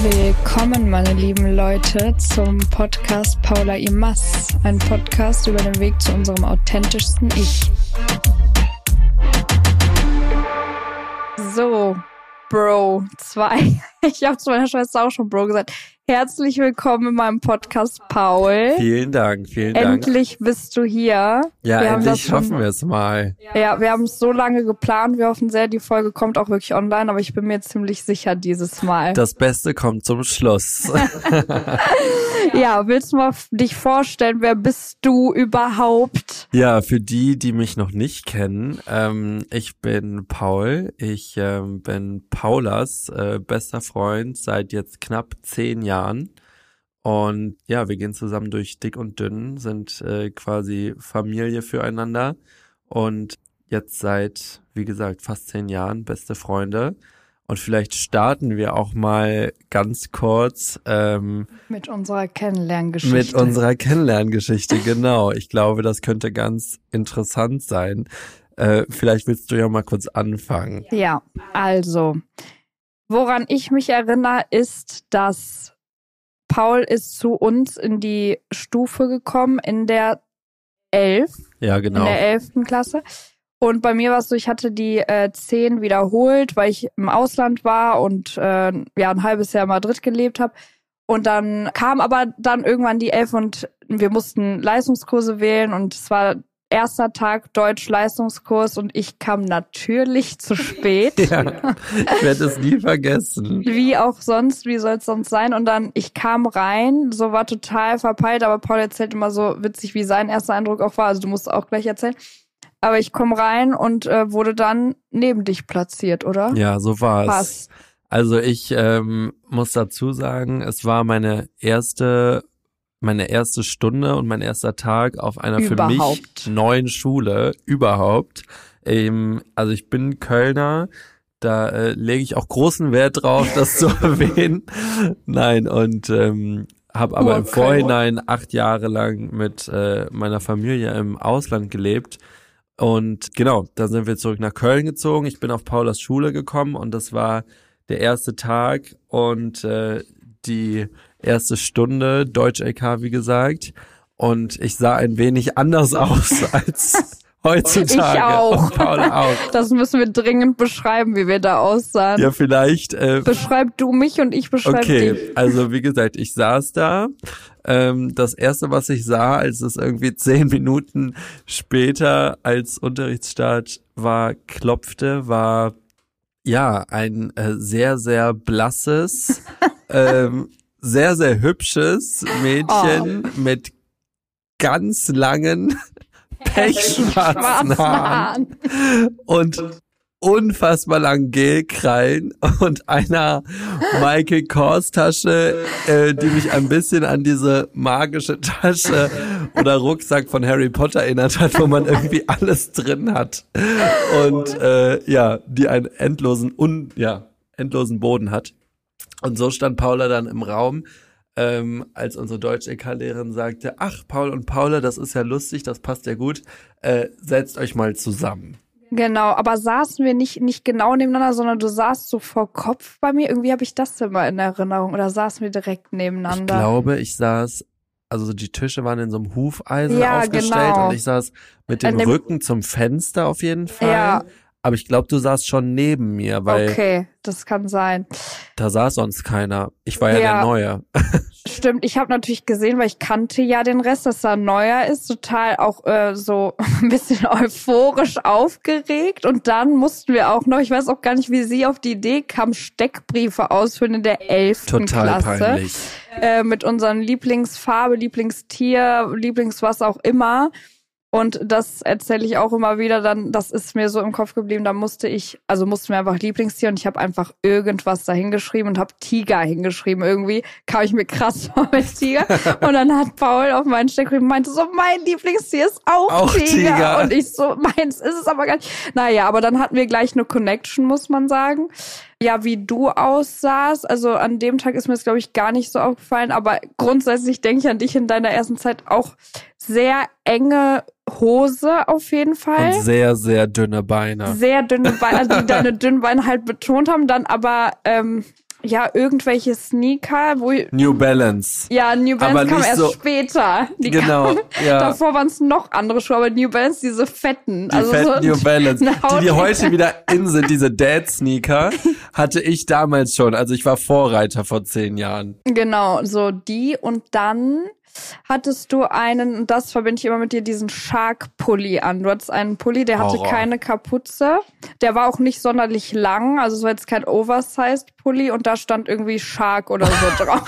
Willkommen, meine lieben Leute, zum Podcast Paula Imas. Ein Podcast über den Weg zu unserem authentischsten Ich. So, Bro, zwei. Ich habe zu meiner Schwester auch schon Bro gesagt. Herzlich willkommen in meinem Podcast, Paul. Vielen Dank, vielen Dank. Endlich bist du hier. Ja, wir endlich schaffen wir es mal. Ja, wir haben es so lange geplant. Wir hoffen sehr, die Folge kommt auch wirklich online, aber ich bin mir ziemlich sicher dieses Mal. Das Beste kommt zum Schluss. ja, willst du mal dich vorstellen, wer bist du überhaupt? Ja, für die, die mich noch nicht kennen, ähm, ich bin Paul. Ich ähm, bin Paulas äh, bester Freund seit jetzt knapp zehn Jahren. Jahren. Und ja, wir gehen zusammen durch dick und dünn, sind äh, quasi Familie füreinander und jetzt seit, wie gesagt, fast zehn Jahren beste Freunde. Und vielleicht starten wir auch mal ganz kurz ähm, mit unserer Kennenlerngeschichte. Mit unserer Kennenlerngeschichte, genau. Ich glaube, das könnte ganz interessant sein. Äh, vielleicht willst du ja mal kurz anfangen. Ja, also, woran ich mich erinnere, ist, dass Paul ist zu uns in die Stufe gekommen in der 11. Ja, genau. In der 11. Klasse. Und bei mir war es so, ich hatte die äh, 10 wiederholt, weil ich im Ausland war und äh, ja ein halbes Jahr in Madrid gelebt habe. Und dann kam aber dann irgendwann die 11 und wir mussten Leistungskurse wählen und es war erster Tag Deutsch-Leistungskurs und ich kam natürlich zu spät. ja, ich werde es nie vergessen. Wie auch sonst, wie soll es sonst sein? Und dann, ich kam rein, so war total verpeilt, aber Paul erzählt immer so witzig, wie sein erster Eindruck auch war. Also du musst auch gleich erzählen. Aber ich komme rein und äh, wurde dann neben dich platziert, oder? Ja, so war es. Also ich ähm, muss dazu sagen, es war meine erste meine erste Stunde und mein erster Tag auf einer überhaupt. für mich neuen Schule überhaupt. Ähm, also ich bin Kölner, da äh, lege ich auch großen Wert drauf, das zu erwähnen. Nein, und ähm, habe aber im Vorhinein acht Jahre lang mit äh, meiner Familie im Ausland gelebt. Und genau, dann sind wir zurück nach Köln gezogen. Ich bin auf Paulas Schule gekommen und das war der erste Tag und äh, die erste Stunde, Deutsch LK, wie gesagt. Und ich sah ein wenig anders aus als heutzutage. Ich auch. Paul auch. Das müssen wir dringend beschreiben, wie wir da aussahen. Ja, vielleicht. Äh, Beschreib du mich und ich beschreibe okay. dich. Okay, also wie gesagt, ich saß da. Ähm, das erste, was ich sah, als es irgendwie zehn Minuten später als Unterrichtsstart war, klopfte, war ja ein äh, sehr, sehr blasses, ähm, sehr, sehr hübsches Mädchen oh. mit ganz langen, pechschwarzen Haaren und unfassbar langen Gelkrallen und einer Michael Kors Tasche, äh, die mich ein bisschen an diese magische Tasche oder Rucksack von Harry Potter erinnert hat, wo man irgendwie alles drin hat und äh, ja, die einen endlosen un ja endlosen Boden hat. Und so stand Paula dann im Raum, ähm, als unsere Deutsch-EK-Lehrerin sagte, ach, Paul und Paula, das ist ja lustig, das passt ja gut, äh, setzt euch mal zusammen. Genau, aber saßen wir nicht, nicht genau nebeneinander, sondern du saßt so vor Kopf bei mir. Irgendwie habe ich das immer in Erinnerung. Oder saßen wir direkt nebeneinander? Ich glaube, ich saß, also die Tische waren in so einem Hufeisen ja, aufgestellt genau. und ich saß mit dem, dem Rücken zum Fenster auf jeden Fall. Ja. Aber ich glaube, du saßt schon neben mir, weil. Okay, das kann sein. Da saß sonst keiner. Ich war ja, ja der Neue. Stimmt, ich habe natürlich gesehen, weil ich kannte ja den Rest, dass da Neuer ist, total auch äh, so ein bisschen euphorisch aufgeregt. Und dann mussten wir auch noch, ich weiß auch gar nicht, wie sie auf die Idee kam, Steckbriefe ausfüllen in der elften Total Klasse. Peinlich. Äh, mit unseren Lieblingsfarbe, Lieblingstier, Lieblingswas auch immer. Und das erzähle ich auch immer wieder, dann, das ist mir so im Kopf geblieben, da musste ich, also mussten wir einfach Lieblingstier und ich habe einfach irgendwas da hingeschrieben und habe Tiger hingeschrieben. Irgendwie kam ich mir krass vor mit Tiger. und dann hat Paul auf meinen Steckbrief meinte so, mein Lieblingstier ist auch, auch Tiger. Tiger. Und ich so, meins ist es aber gar nicht. Naja, aber dann hatten wir gleich eine Connection, muss man sagen ja, wie du aussahst. Also an dem Tag ist mir das, glaube ich, gar nicht so aufgefallen. Aber grundsätzlich denke ich an dich in deiner ersten Zeit auch sehr enge Hose auf jeden Fall. Und sehr, sehr dünne Beine. Sehr dünne Beine, also die deine dünnen Beine halt betont haben. Dann aber ähm, ja, irgendwelche Sneaker, wo New Balance. Ja, New Balance Aber kam erst so- später. Die Genau, kamen- ja. Davor waren es noch andere Schuhe, aber New Balance, diese fetten. Die also fetten so New Balance, die, die heute wieder in sind, diese Dad-Sneaker, hatte ich damals schon. Also ich war Vorreiter vor zehn Jahren. Genau, so die. Und dann hattest du einen, und das verbinde ich immer mit dir, diesen Shark-Pulli an. Du hattest einen Pulli, der hatte Horror. keine Kapuze. Der war auch nicht sonderlich lang, also es war jetzt kein Oversized-Pulli und da stand irgendwie Shark oder so drauf.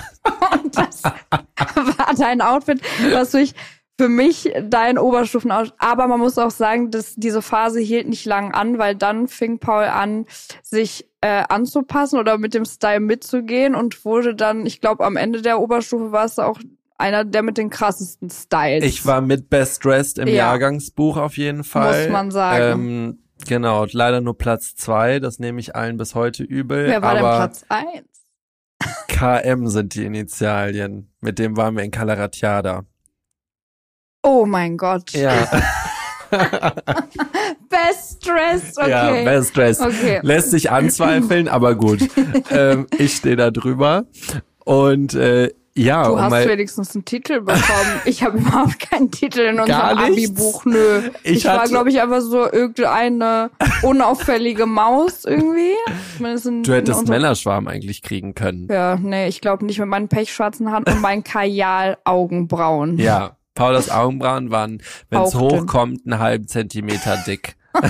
Und das war dein Outfit, was durch für mich dein Oberstufen Aber man muss auch sagen, dass diese Phase hielt nicht lang an, weil dann fing Paul an, sich äh, anzupassen oder mit dem Style mitzugehen und wurde dann, ich glaube, am Ende der Oberstufe war es auch einer der mit den krassesten Styles. Ich war mit Best Dressed im Ja. Jahrgangsbuch auf jeden Fall. Muss man sagen. Ähm, genau, leider nur Platz zwei. Das nehme ich allen bis heute übel. Wer war denn aber Platz eins? KM sind die Initialien. Mit dem waren wir in Calaratiada. Oh mein Gott. Ja, Best dressed, okay. ja Best Dressed. Okay. Lässt sich anzweifeln, aber gut. ähm, ich stehe da drüber. Und äh, ja, Du hast wenigstens einen Titel bekommen. Ich habe überhaupt keinen Titel in unserem? Abi-Buch. Nö. Ich Ich, war, glaube ich, einfach so irgendeine unauffällige Maus irgendwie. In, du hättest Männerschwarm eigentlich kriegen können. Ja, nee, ich glaube nicht mit meinen pechschwarzen Haaren und meinen Kajal-Augenbrauen. Ja, Paulas Augenbrauen waren, wenn es hochkommt, einen halben Zentimeter dick.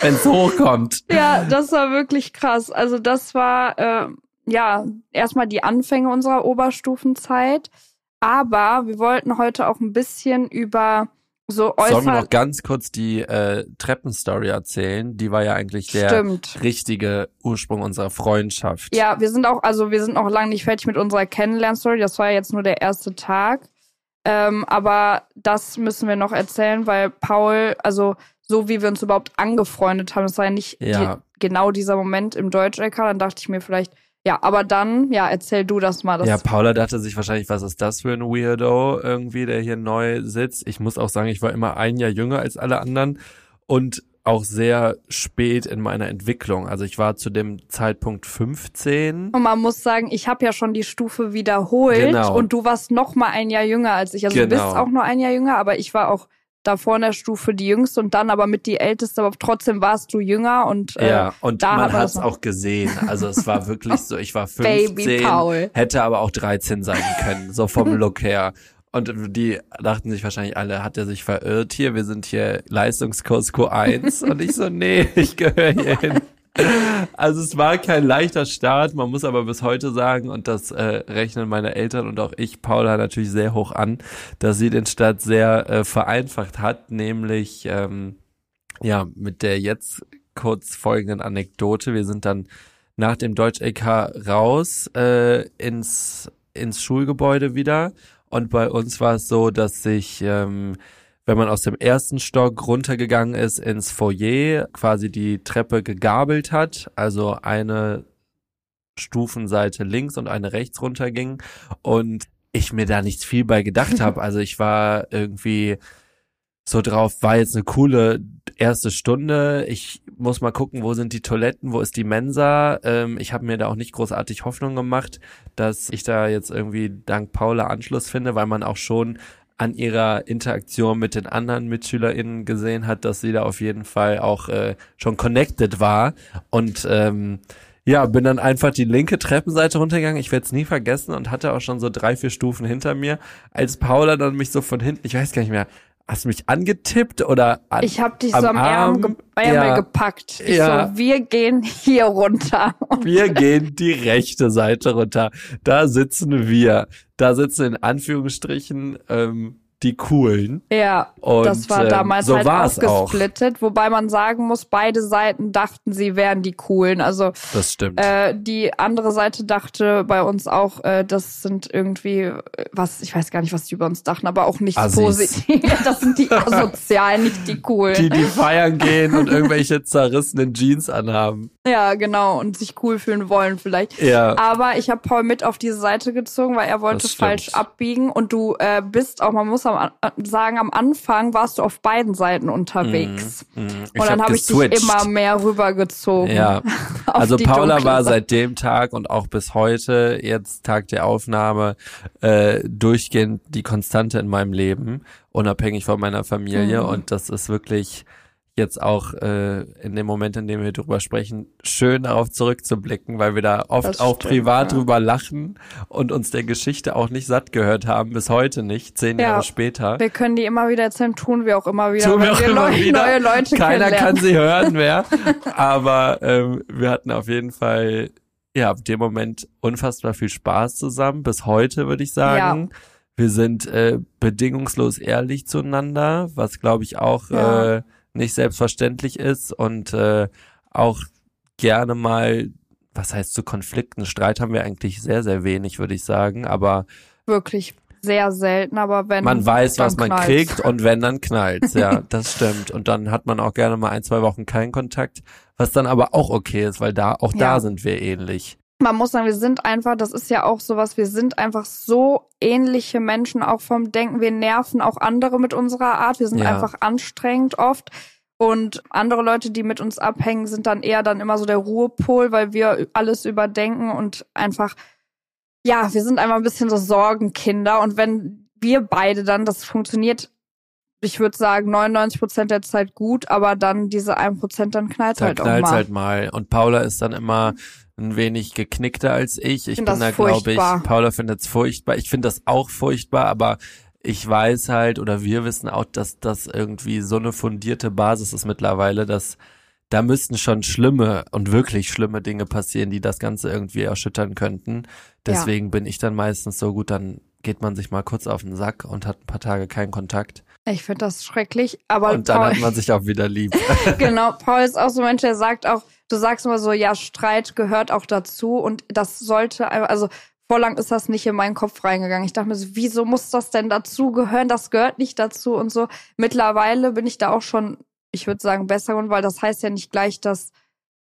wenn es hochkommt. Ja, das war wirklich krass. Also das war äh, ja erstmal die Anfänge unserer Oberstufenzeit. Aber wir wollten heute auch ein bisschen über so Sollen wir noch ganz kurz die äh, Treppenstory erzählen? Die war ja eigentlich der Stimmt. richtige Ursprung unserer Freundschaft. Ja, wir sind auch, also wir sind noch lange nicht fertig mit unserer Kennenlernstory. Das war ja jetzt nur der erste Tag. Ähm, aber das müssen wir noch erzählen, weil Paul, also so wie wir uns überhaupt angefreundet haben, das war ja nicht Ja. die, genau dieser Moment im Deutsch-LK. Dann dachte ich mir vielleicht, ja, aber dann, ja, erzähl du das mal. Das Ja, Paula dachte sich wahrscheinlich, was ist das für ein Weirdo irgendwie, der hier neu sitzt. Ich muss auch sagen, ich war immer ein Jahr jünger als alle anderen und auch sehr spät in meiner Entwicklung. Also ich war zu dem Zeitpunkt 15. Und man muss sagen, ich habe ja schon die Stufe wiederholt Genau. und du warst noch mal ein Jahr jünger als ich. Also du Genau. bist auch nur ein Jahr jünger, aber ich war auch davor in der Stufe die jüngste und dann aber mit die älteste, aber trotzdem warst du jünger und äh, Ja, und da man hat es auch gesehen. Also es war wirklich so, ich war 15, Baby Paul. hätte aber auch 13 sein können, so vom Look her. Und die dachten sich wahrscheinlich alle, hat er sich verirrt hier? Wir sind hier Leistungskurs Q1. Und ich so, nee, ich gehöre hier hin. Also es war kein leichter Start, man muss aber bis heute sagen, und das äh, rechnen meine Eltern und auch ich, Paula, natürlich sehr hoch an, dass sie den Start sehr äh, vereinfacht hat, nämlich ähm, ja mit der jetzt kurz folgenden Anekdote. Wir sind dann nach dem Deutsch-LK raus äh, ins, ins Schulgebäude wieder und bei uns war es so, dass sich ähm, wenn man aus dem ersten Stock runtergegangen ist ins Foyer, quasi die Treppe gegabelt hat, also eine Stufenseite links und eine rechts runterging und ich mir da nicht viel bei gedacht habe. Also ich war irgendwie so drauf, war jetzt eine coole erste Stunde. Ich muss mal gucken, wo sind die Toiletten, wo ist die Mensa. Ähm, ich habe mir da auch nicht großartig Hoffnung gemacht, dass ich da jetzt irgendwie dank Paula Anschluss finde, weil man auch schon an ihrer Interaktion mit den anderen MitschülerInnen gesehen hat, dass sie da auf jeden Fall auch äh, schon connected war. Und ähm, ja, bin dann einfach die linke Treppenseite runtergegangen. Ich werde es nie vergessen und hatte auch schon so drei, vier Stufen hinter mir, als Paula dann mich so von hinten, ich weiß gar nicht mehr, hast du mich angetippt oder an, Ich habe dich am so am Arm, ge Ärmel ja, gepackt. Ich Ja. so, wir gehen hier runter. Wir gehen die rechte Seite runter. Da sitzen wir. Da sitzen in Anführungsstrichen ähm, die Coolen. ja, Und, das war ähm, damals so halt war's auch. aufgesplittet, wobei man sagen muss, beide Seiten dachten, sie wären die coolen. Also Das stimmt. Äh, die andere Seite dachte bei uns auch, äh, das sind irgendwie, äh, was, ich weiß gar nicht, was die über uns dachten, aber auch nichts Assis. Positives. Das sind die Asozialen, nicht die coolen. die, die feiern gehen und irgendwelche zerrissenen Jeans anhaben. ja, genau, und sich cool fühlen wollen vielleicht. Ja. Aber ich habe Paul mit auf diese Seite gezogen, weil er wollte falsch abbiegen und du äh, bist auch, man muss am, sagen, am Anfang warst du auf beiden Seiten unterwegs. Mm, mm. Und dann hab habe ich dich immer mehr rübergezogen. Ja, also Paula war seit dem Tag und auch bis heute, jetzt Tag der Aufnahme, äh, durchgehend die Konstante in meinem Leben, unabhängig von meiner Familie. Mhm. Und das ist wirklich jetzt auch äh, in dem Moment, in dem wir drüber sprechen, schön darauf zurückzublicken, weil wir da oft Das auch stimmt, privat ja. drüber lachen und uns der Geschichte auch nicht satt gehört haben, bis heute nicht, zehn Ja. Jahre später. Wir können die immer wieder erzählen, tun wir auch immer wieder, Tun wir auch wir immer neu, wieder. neue Leute Keiner kann sie hören mehr. Aber ähm, wir hatten auf jeden Fall, ja, ab dem Moment unfassbar viel Spaß zusammen. Bis heute, würde ich sagen. Wir sind äh, bedingungslos ehrlich zueinander, was glaube ich auch Ja. äh, nicht selbstverständlich ist und äh, auch gerne mal, was heißt zu Konflikten? Streit haben wir eigentlich sehr, sehr wenig, würde ich sagen. Aber Wirklich sehr selten, aber wenn man weiß, was man knallt's. kriegt und wenn, dann knallt's. Ja, das stimmt. Und dann hat man auch gerne mal ein, zwei Wochen keinen Kontakt, was dann aber auch okay ist, weil da, auch da Ja. sind wir ähnlich. Man muss sagen, wir sind einfach, das ist ja auch sowas, wir sind einfach so ähnliche Menschen, auch vom Denken. Wir nerven auch andere mit unserer Art. Wir sind Ja. einfach anstrengend oft. Und andere Leute, die mit uns abhängen, sind dann eher dann immer so der Ruhepol, weil wir alles überdenken und einfach, ja, wir sind einfach ein bisschen so Sorgenkinder. Und wenn wir beide dann, das funktioniert, ich würde sagen, 99 Prozent der Zeit gut, aber dann diese 1 Prozent, dann knallt Da halt auch knallt's mal. halt mal. Und Paula ist dann immer ein wenig geknickter als ich. Ich find bin das da, glaube ich. Paula findet's furchtbar. Ich finde das auch furchtbar, aber ich weiß halt oder wir wissen auch, dass das irgendwie so eine fundierte Basis ist mittlerweile, dass da müssten schon schlimme und wirklich schlimme Dinge passieren, die das Ganze irgendwie erschüttern könnten. Deswegen bin ich dann meistens so gut, dann geht man sich mal kurz auf den Sack und hat ein paar Tage keinen Kontakt. Ich finde das schrecklich, aber Und dann Paul, hat man sich auch wieder lieb. genau, Paul ist auch so ein Mensch, der sagt auch, du sagst immer so, ja, Streit gehört auch dazu und das sollte, also vorlang ist das nicht in meinen Kopf reingegangen. Ich dachte mir so, wieso muss das denn dazu gehören? Das gehört nicht dazu und so. Mittlerweile bin ich da auch schon, ich würde sagen, besser geworden, weil das heißt ja nicht gleich, dass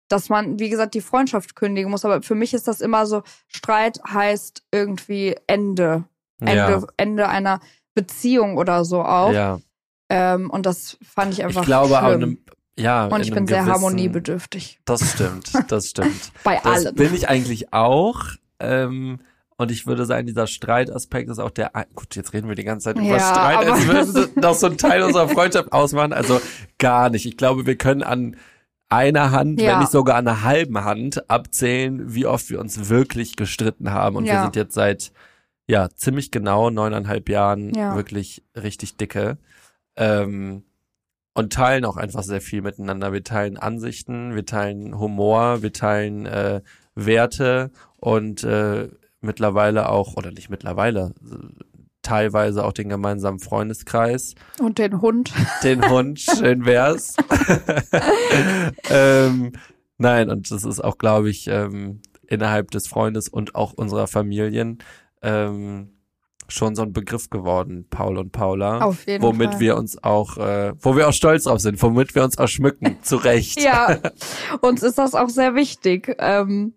dass man, wie gesagt, die Freundschaft kündigen muss. Aber für mich ist das immer so, Streit heißt irgendwie Ende. Ende, ja, Ende einer Beziehung oder so auch. ja. Ähm, und das fand ich einfach Ich glaube schlimm. einem, ja, und ich bin sehr gewissen- harmoniebedürftig. Das stimmt, das stimmt. Bei Das allem. bin ich eigentlich auch. Ähm, und ich würde sagen, dieser Streitaspekt ist auch der. Gut, jetzt reden wir die ganze Zeit über Ja, Streit, als würde das noch so ein Teil unserer Freundschaft ausmachen. Also gar nicht. Ich glaube, wir können an einer Hand, Ja. wenn nicht sogar an einer halben Hand, abzählen, wie oft wir uns wirklich gestritten haben. Und wir Ja. sind jetzt seit ja ziemlich genau neuneinhalb Jahren Ja. wirklich richtig dicke. Ähm, und teilen auch einfach sehr viel miteinander. Wir teilen Ansichten, wir teilen Humor, wir teilen äh, Werte und äh, mittlerweile auch, oder nicht mittlerweile, teilweise auch den gemeinsamen Freundeskreis, Und den Hund. den Hund, schön wär's. ähm, nein, und das ist auch, glaube ich, ähm, innerhalb des Freundes und auch unserer Familien ähm, schon so ein Begriff geworden, Paul und Paula. Auf jeden womit Fall. wir uns auch, äh, wo wir auch stolz drauf sind, womit wir uns auch schmücken, zu Recht. Ja, uns ist das auch sehr wichtig. Ähm,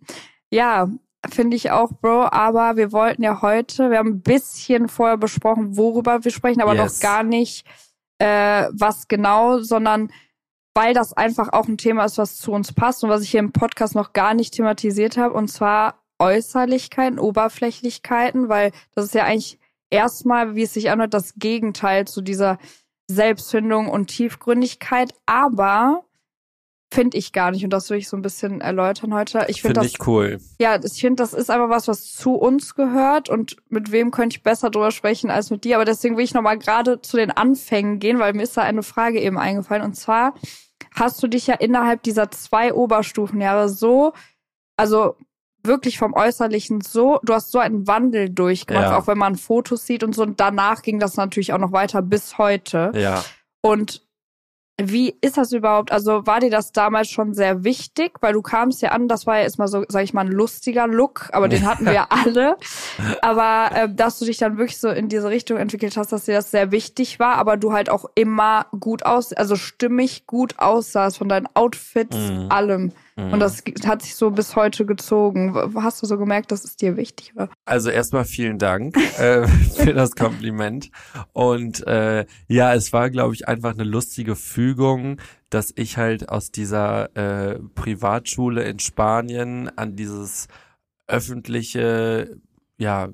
ja, finde ich auch, Bro. Aber wir wollten ja heute, wir haben ein bisschen vorher besprochen, worüber wir sprechen, aber Yes. noch gar nicht, äh, was genau, sondern weil das einfach auch ein Thema ist, was zu uns passt und was ich hier im Podcast noch gar nicht thematisiert habe, und zwar Äußerlichkeiten, Oberflächlichkeiten, weil das ist ja eigentlich erstmal, wie es sich anhört, das Gegenteil zu dieser Selbstfindung und Tiefgründigkeit, aber finde ich gar nicht und das will ich so ein bisschen erläutern heute. Ich finde Finde das ich cool. ja, ich finde, das ist einfach was, was zu uns gehört und mit wem könnte ich besser drüber sprechen als mit dir. Aber deswegen will ich nochmal gerade zu den Anfängen gehen, weil mir ist da eine Frage eben eingefallen. Und zwar hast du dich ja innerhalb dieser zwei Oberstufenjahre so, also wirklich vom Äußerlichen so, du hast so einen Wandel durchgemacht, Ja. auch wenn man Fotos sieht und so. Und danach ging das natürlich auch noch weiter bis heute. Ja. Und wie ist das überhaupt? Also war dir das damals schon sehr wichtig? Weil du kamst ja an, das war ja erstmal so, sag ich mal, ein lustiger Look, aber den hatten wir ja alle. Aber äh, dass du dich dann wirklich so in diese Richtung entwickelt hast, dass dir das sehr wichtig war, aber du halt auch immer gut aus, also stimmig gut aussahst von deinen Outfits, Mhm. allem. Mhm. Und das hat sich so bis heute gezogen. Hast du so gemerkt, dass es dir wichtig war? Also erstmal vielen Dank äh, für das Kompliment. Und äh, ja, es war, glaube ich, einfach eine lustige Fügung, dass ich halt aus dieser äh, Privatschule in Spanien an dieses öffentliche, ja,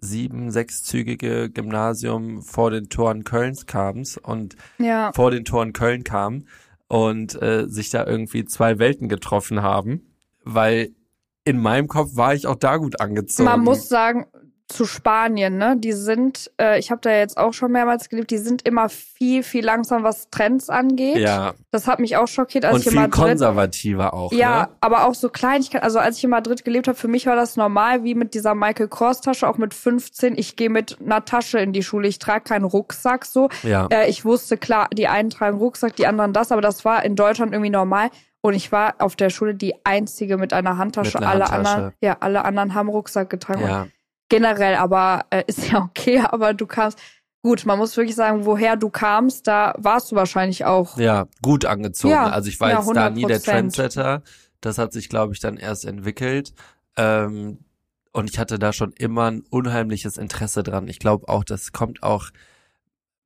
sieben, sechszügige Gymnasium vor den Toren Kölns kam und ja. vor den Toren Köln kam und äh, sich da irgendwie zwei Welten getroffen haben, weil in meinem Kopf war ich auch da gut angezogen. Man muss sagen, zu Spanien, ne? Die sind, äh, ich habe da jetzt auch schon mehrmals gelebt, die sind immer viel, viel langsam, was Trends angeht. Ja. Das hat mich auch schockiert, als Und ich in viel Madrid. konservativer auch. Ja, ne? aber auch so Kleinigkeiten. Also als ich in Madrid gelebt habe, für mich war das normal, wie mit dieser Michael Kors Tasche, auch mit 15. Ich gehe mit einer Tasche in die Schule. Ich trage keinen Rucksack so. Ja. Äh, ich wusste klar, die einen tragen Rucksack, die anderen das, aber das war in Deutschland irgendwie normal. Und ich war auf der Schule die einzige mit einer Handtasche. Mit einer alle Handtasche. anderen, ja, alle anderen haben Rucksack getragen. Ja. Generell, aber äh, ist ja okay, aber du kamst. Gut, man muss wirklich sagen, woher du kamst, da warst du wahrscheinlich auch. Ja, gut angezogen. Ja, also ich war ja, jetzt da nie der 100%. Trendsetter. Das hat sich, glaube ich, dann erst entwickelt. Ähm, und ich hatte da schon immer ein unheimliches Interesse dran. Ich glaube auch, das kommt auch,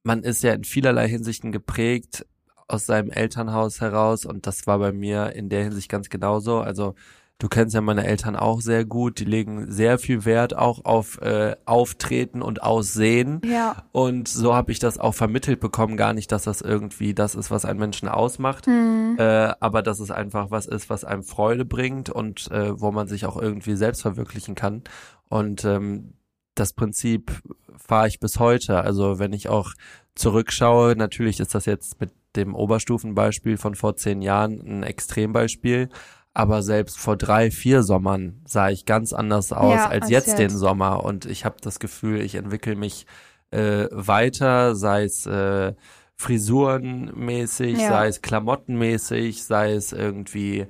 man ist ja in vielerlei Hinsichten geprägt aus seinem Elternhaus heraus und das war bei mir in der Hinsicht ganz genauso. Also du kennst ja meine Eltern auch sehr gut, die legen sehr viel Wert auch auf äh, Auftreten und Aussehen. Ja. Und so habe ich das auch vermittelt bekommen. Gar nicht, dass das irgendwie das ist, was einen Menschen ausmacht, Mhm. äh, aber dass es einfach was ist, was einem Freude bringt und äh, wo man sich auch irgendwie selbst verwirklichen kann. Und ähm, das Prinzip fahre ich bis heute. Also wenn ich auch zurückschaue, natürlich ist das jetzt mit dem Oberstufenbeispiel von vor zehn Jahren ein Extrembeispiel. Aber selbst vor drei, vier Sommern sah ich ganz anders aus Ja, als, als jetzt, jetzt. den Sommer. Und ich habe das Gefühl, ich entwickle mich äh, weiter, sei es äh, frisurenmäßig, Ja. sei es klamottenmäßig, sei es irgendwie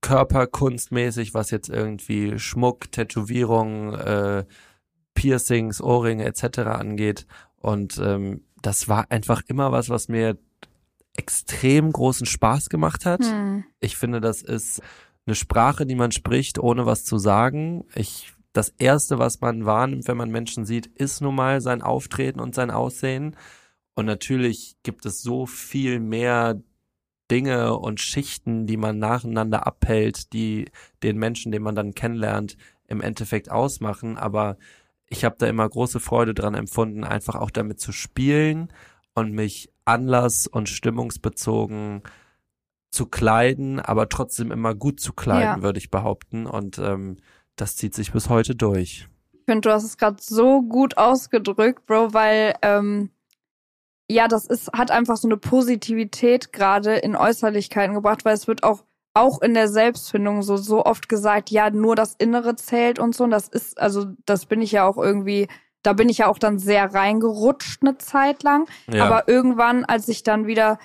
körperkunstmäßig, was jetzt irgendwie Schmuck, Tätowierungen, äh, Piercings, Ohrringe etc. angeht. Und ähm, das war einfach immer was, was mir extrem großen Spaß gemacht hat. Hm. Ich finde, das ist eine Sprache, die man spricht, ohne was zu sagen. Ich, das erste, was man wahrnimmt, wenn man Menschen sieht, ist nun mal sein Auftreten und sein Aussehen. Und natürlich gibt es so viel mehr Dinge und Schichten, die man nacheinander abhält, die den Menschen, den man dann kennenlernt, im Endeffekt ausmachen. Aber ich habe da immer große Freude dran empfunden, einfach auch damit zu spielen und mich anlass- und stimmungsbezogen zu kleiden, aber trotzdem immer gut zu kleiden, Ja. würde ich behaupten. Und ähm, das zieht sich bis heute durch. Ich finde, du hast es gerade so gut ausgedrückt, Bro, weil ähm, ja, das ist hat einfach so eine Positivität gerade in Äußerlichkeiten gebracht, weil es wird auch auch in der Selbstfindung so so oft gesagt, ja, nur das Innere zählt und so. Und das ist also das bin ich ja auch irgendwie, da bin ich ja auch dann sehr reingerutscht eine Zeit lang. Ja, Aber irgendwann, als ich dann wieder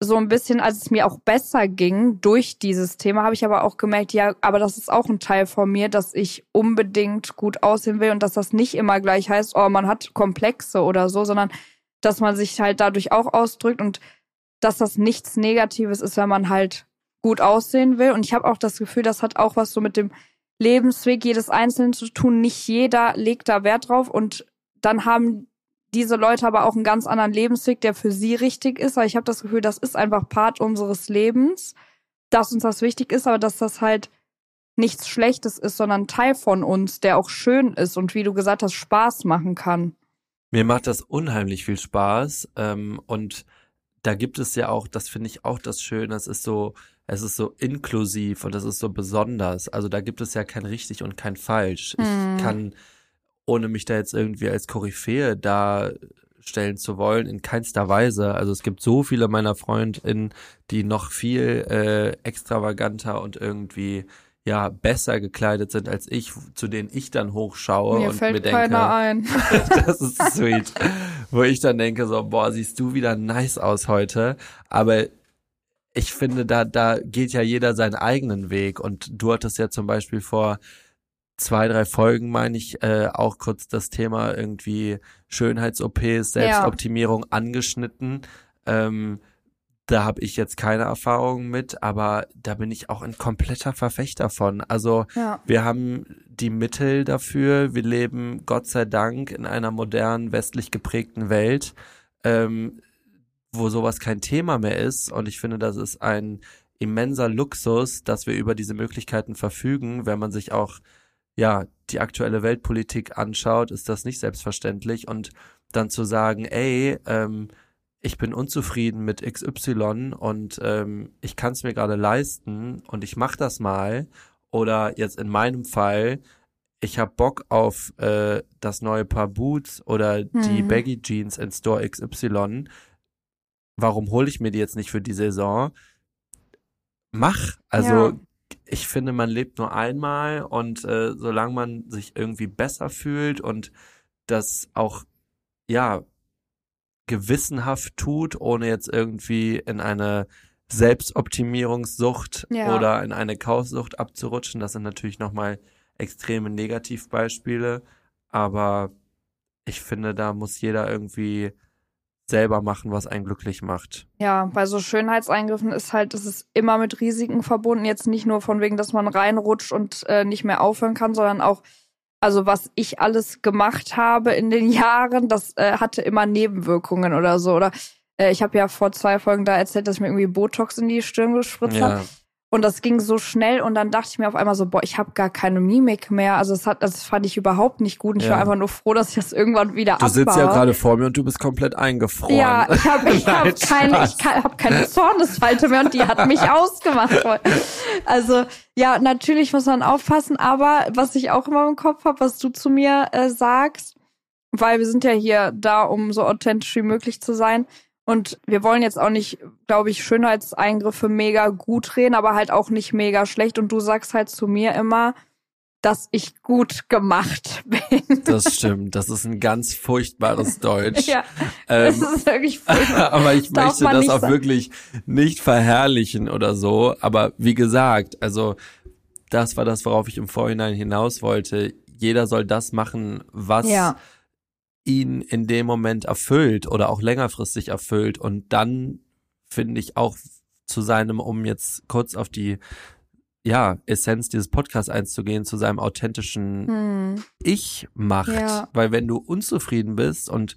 so ein bisschen, als es mir auch besser ging durch dieses Thema, habe ich aber auch gemerkt, ja, aber das ist auch ein Teil von mir, dass ich unbedingt gut aussehen will und dass das nicht immer gleich heißt, oh, man hat Komplexe oder so, sondern dass man sich halt dadurch auch ausdrückt und dass das nichts Negatives ist, wenn man halt gut aussehen will. Und ich habe auch das Gefühl, das hat auch was so mit dem Lebensweg jedes Einzelnen zu tun. Nicht jeder legt da Wert drauf und dann haben diese Leute aber auch einen ganz anderen Lebensweg, der für sie richtig ist. Aber ich habe das Gefühl, das ist einfach Part unseres Lebens, dass uns das wichtig ist, aber dass das halt nichts Schlechtes ist, sondern Teil von uns, der auch schön ist und wie du gesagt hast, Spaß machen kann. Mir macht das unheimlich viel Spaß. Ähm, und da gibt es ja auch, das finde ich auch das Schöne, es ist so, es ist so inklusiv und es ist so besonders. Also da gibt es ja kein richtig und kein falsch. Hm. Ich kann, ohne mich da jetzt irgendwie als Koryphäe darstellen zu wollen, in keinster Weise. Also es gibt so viele meiner FreundInnen, die noch viel äh, extravaganter und irgendwie ja besser gekleidet sind als ich, zu denen ich dann hochschaue Mir und fällt mir denke, keiner ein. das ist sweet. Wo ich dann denke so, boah, siehst du wieder nice aus heute. Aber ich finde, da, da geht ja jeder seinen eigenen Weg. Und du hattest ja zum Beispiel vor zwei, drei Folgen, meine ich, äh, auch kurz das Thema irgendwie Schönheits-OPs, Selbstoptimierung angeschnitten. Ähm, da habe ich jetzt keine Erfahrung mit, aber da bin ich auch ein kompletter Verfechter von. Also Ja. wir haben die Mittel dafür. Wir leben Gott sei Dank in einer modernen, westlich geprägten Welt, ähm, wo sowas kein Thema mehr ist. Und ich finde, das ist ein immenser Luxus, dass wir über diese Möglichkeiten verfügen. Wenn man sich auch ja die aktuelle Weltpolitik anschaut, ist das nicht selbstverständlich. Und dann zu sagen, ey, ähm, ich bin unzufrieden mit XY und ähm, ich kann es mir gerade leisten und ich mache das mal. Oder jetzt in meinem Fall, ich habe Bock auf äh, das neue Paar Boots oder die Mhm. Baggy Jeans in Store XY. Warum hole ich mir die jetzt nicht für die Saison? Mach. Also Ja. ich finde, man lebt nur einmal und äh, solange man sich irgendwie besser fühlt und das auch ja gewissenhaft tut, ohne jetzt irgendwie in eine Selbstoptimierungssucht Ja. oder in eine Kaufsucht abzurutschen. Das sind natürlich nochmal extreme Negativbeispiele, aber ich finde, da muss jeder irgendwie selber machen, was einen glücklich macht. Ja, bei so Schönheitseingriffen ist halt, es ist immer mit Risiken verbunden. Jetzt nicht nur von wegen, dass man reinrutscht und äh, nicht mehr aufhören kann, sondern auch, also was ich alles gemacht habe in den Jahren, das äh, hatte immer Nebenwirkungen oder so. Oder äh, ich habe ja vor zwei Folgen da erzählt, dass ich mir irgendwie Botox in die Stirn gespritzt habe. Und das ging so schnell und dann dachte ich mir auf einmal so, boah, ich habe gar keine Mimik mehr. Also das hat, das fand ich überhaupt nicht gut. Und ich Ja. war einfach nur froh, dass ich das irgendwann wieder du abbaue. sitzt ja gerade vor mir und du bist komplett eingefroren. Ja, ich habe ich hab keine, ich hab keine Zornesfalte mehr und die hat mich ausgemacht. Also ja, natürlich muss man aufpassen, aber was ich auch immer im Kopf habe, was du zu mir äh, sagst, weil wir sind ja hier da, um so authentisch wie möglich zu sein. Und wir wollen jetzt auch nicht, glaube ich, Schönheitseingriffe mega gut reden, aber halt auch nicht mega schlecht. Und du sagst halt zu mir immer, dass ich gut gemacht bin. Das stimmt. Das ist ein ganz furchtbares Deutsch. ja, Ähm, das ist wirklich furchtbar. aber ich Darf möchte das auch sagen. wirklich nicht verherrlichen oder so. Aber wie gesagt, also das war das, worauf ich im Vorhinein hinaus wollte. Jeder soll das machen, was Ja. Ihn in dem Moment erfüllt oder auch längerfristig erfüllt. Und dann finde ich auch zu seinem, um jetzt kurz auf die ja, Essenz dieses Podcasts einzugehen, zu seinem authentischen Hm. Ich macht. Ja. Weil wenn du unzufrieden bist und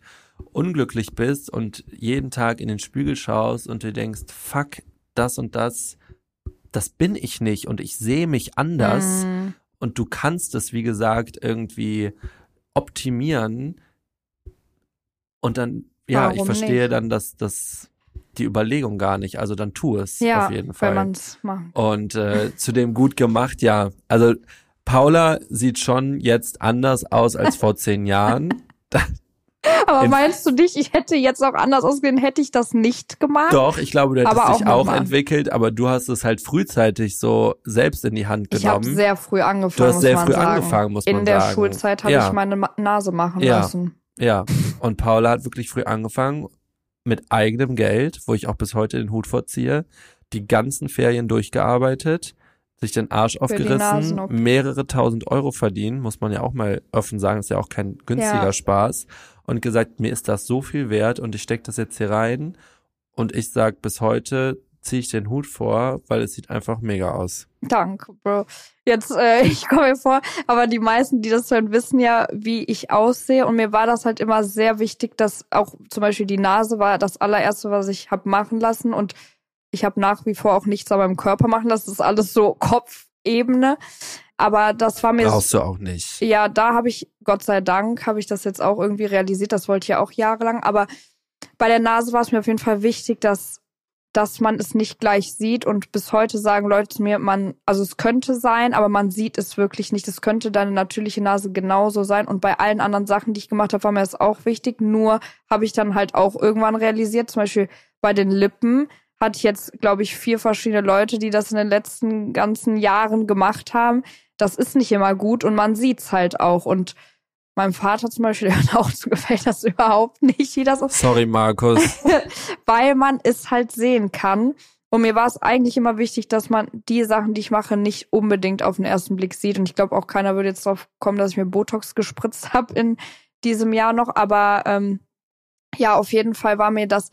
unglücklich bist und jeden Tag in den Spiegel schaust und dir denkst, fuck, das und das, das bin ich nicht und ich sehe mich anders Hm. und du kannst es, wie gesagt, irgendwie optimieren und dann, ja, ich Warum verstehe nicht? dann, dass das die Überlegung gar nicht. Also dann tu es Ja, auf jeden Fall. wenn man es macht. Und äh, zudem gut gemacht, ja. Also Paula sieht schon jetzt anders aus als vor zehn Jahren. Aber in- meinst du nicht, ich hätte jetzt auch anders ausgesehen, hätte ich das nicht gemacht? Doch, ich glaube, du hättest Aber dich auch auch entwickelt, aber du hast es halt frühzeitig so selbst in die Hand ich habe genommen. sehr früh angefangen. du hast sehr früh sagen. angefangen, muss man In der sagen. Schulzeit habe ja, ich meine Nase machen Ja. lassen. Ja, und Paula hat wirklich früh angefangen mit eigenem Geld, wo ich auch bis heute den Hut vorziehe, die ganzen Ferien durchgearbeitet, sich den Arsch die aufgerissen, mehrere tausend Euro verdienen, muss man ja auch mal offen sagen, ist ja auch kein günstiger Ja. Spaß. Und gesagt, mir ist das so viel wert und ich stecke das jetzt hier rein. Und ich sag bis heute ziehe ich den Hut vor, weil es sieht einfach mega aus. Danke, Bro. Jetzt, äh, ich komme mir vor, aber die meisten, die das hören, wissen ja, wie ich aussehe. Und mir war das halt immer sehr wichtig, dass auch zum Beispiel die Nase war das allererste, was ich hab machen lassen. Und ich habe nach wie vor auch nichts an meinem Körper machen lassen. Das ist alles so Kopfebene. Aber das war mir Brauchst du auch nicht. Ja, da habe ich, Gott sei Dank, habe ich das jetzt auch irgendwie realisiert. Das wollte ich ja auch jahrelang. Aber bei der Nase war es mir auf jeden Fall wichtig, dass, dass man es nicht gleich sieht. Und bis heute sagen Leute zu mir, man, also es könnte sein, aber man sieht es wirklich nicht. Es könnte deine natürliche Nase genauso sein. Und bei allen anderen Sachen, die ich gemacht habe, war mir das auch wichtig. Nur habe ich dann halt auch irgendwann realisiert, zum Beispiel bei den Lippen hatte ich jetzt, glaube ich, vier verschiedene Leute, die das in den letzten ganzen Jahren gemacht haben das ist nicht immer gut und man sieht's halt auch. Und meinem Vater zum Beispiel, auch zu, gefällt das überhaupt nicht, wie das ist, Sorry, Markus. weil man es halt sehen kann. Und mir war es eigentlich immer wichtig, dass man die Sachen, die ich mache, nicht unbedingt auf den ersten Blick sieht. Und ich glaube auch keiner würde jetzt drauf kommen, dass ich mir Botox gespritzt habe in diesem Jahr noch. Aber ähm, ja, auf jeden Fall war mir das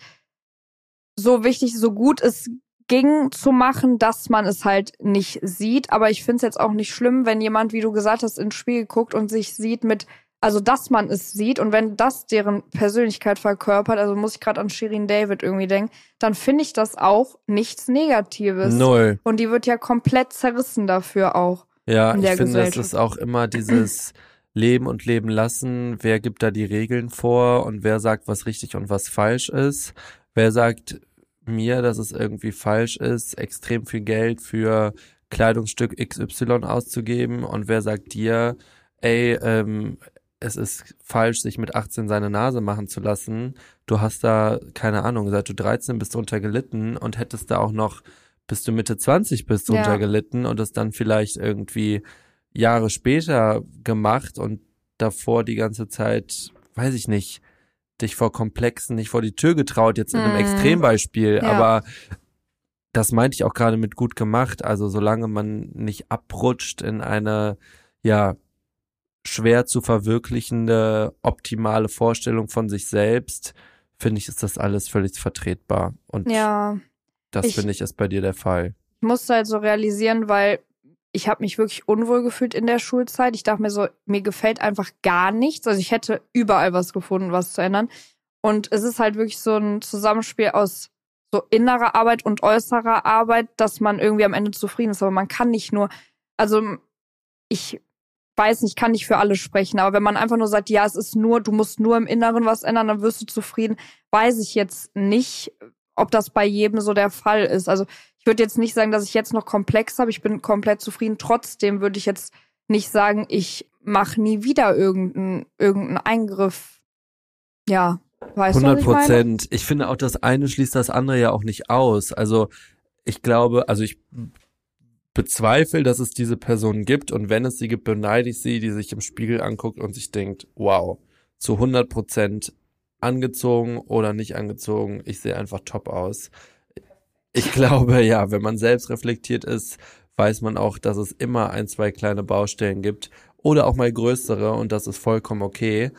so wichtig, so gut es ging zu machen, dass man es halt nicht sieht. Aber ich finde es jetzt auch nicht schlimm, wenn jemand, wie du gesagt hast, ins Spiel guckt und sich sieht mit, also dass man es sieht und wenn das deren Persönlichkeit verkörpert, also muss ich gerade an Shirin David irgendwie denken, dann finde ich das auch nichts Negatives. Null. Und die wird ja komplett zerrissen dafür auch. Ja, ich finde, es ist auch immer dieses Leben und Leben lassen. Wer gibt da die Regeln vor und wer sagt, was richtig und was falsch ist? Wer sagt mir, dass es irgendwie falsch ist, extrem viel Geld für Kleidungsstück XY auszugeben und wer sagt dir, ey, ähm, es ist falsch, sich mit 18 seine Nase machen zu lassen. Du hast da, keine Ahnung, seit du 13 bist drunter gelitten und hättest da auch noch, bis du Mitte 20 bist, drunter Ja. gelitten und es dann vielleicht irgendwie Jahre später gemacht und davor die ganze Zeit, weiß ich nicht, dich vor Komplexen nicht vor die Tür getraut, jetzt in einem Mhm. Extrembeispiel, Ja. aber das meinte ich auch gerade mit gut gemacht. Also solange man nicht abrutscht in eine, ja, schwer zu verwirklichende, optimale Vorstellung von sich selbst, finde ich, ist das alles völlig vertretbar. Und Ja. das finde ich ist bei dir der Fall. Ich musste halt so realisieren, weil ich habe mich wirklich unwohl gefühlt in der Schulzeit. Ich dachte mir so, mir gefällt einfach gar nichts. Also ich hätte überall was gefunden, was zu ändern. Und es ist halt wirklich so ein Zusammenspiel aus so innerer Arbeit und äußerer Arbeit, dass man irgendwie am Ende zufrieden ist. Aber man kann nicht nur, also ich weiß nicht, kann nicht für alle sprechen, aber wenn man einfach nur sagt, ja, es ist nur, du musst nur im Inneren was ändern, dann wirst du zufrieden, weiß ich jetzt nicht, ob das bei jedem so der Fall ist. Also ich würde jetzt nicht sagen, dass ich jetzt noch komplex habe. Ich bin komplett zufrieden. Trotzdem würde ich jetzt nicht sagen, ich mache nie wieder irgendeinen irgendeinen Eingriff. Ja, weißt du, 100 was ich? Prozent. Ich finde auch, das eine schließt das andere ja auch nicht aus. Also ich glaube, also ich bezweifle, dass es diese Person gibt und wenn es sie gibt, beneide ich sie, die sich im Spiegel anguckt und sich denkt, wow, zu 100 Prozent angezogen oder nicht angezogen, ich sehe einfach top aus. Ich glaube, ja, wenn man selbst reflektiert ist, weiß man auch, dass es immer ein, zwei kleine Baustellen gibt oder auch mal größere und das ist vollkommen okay.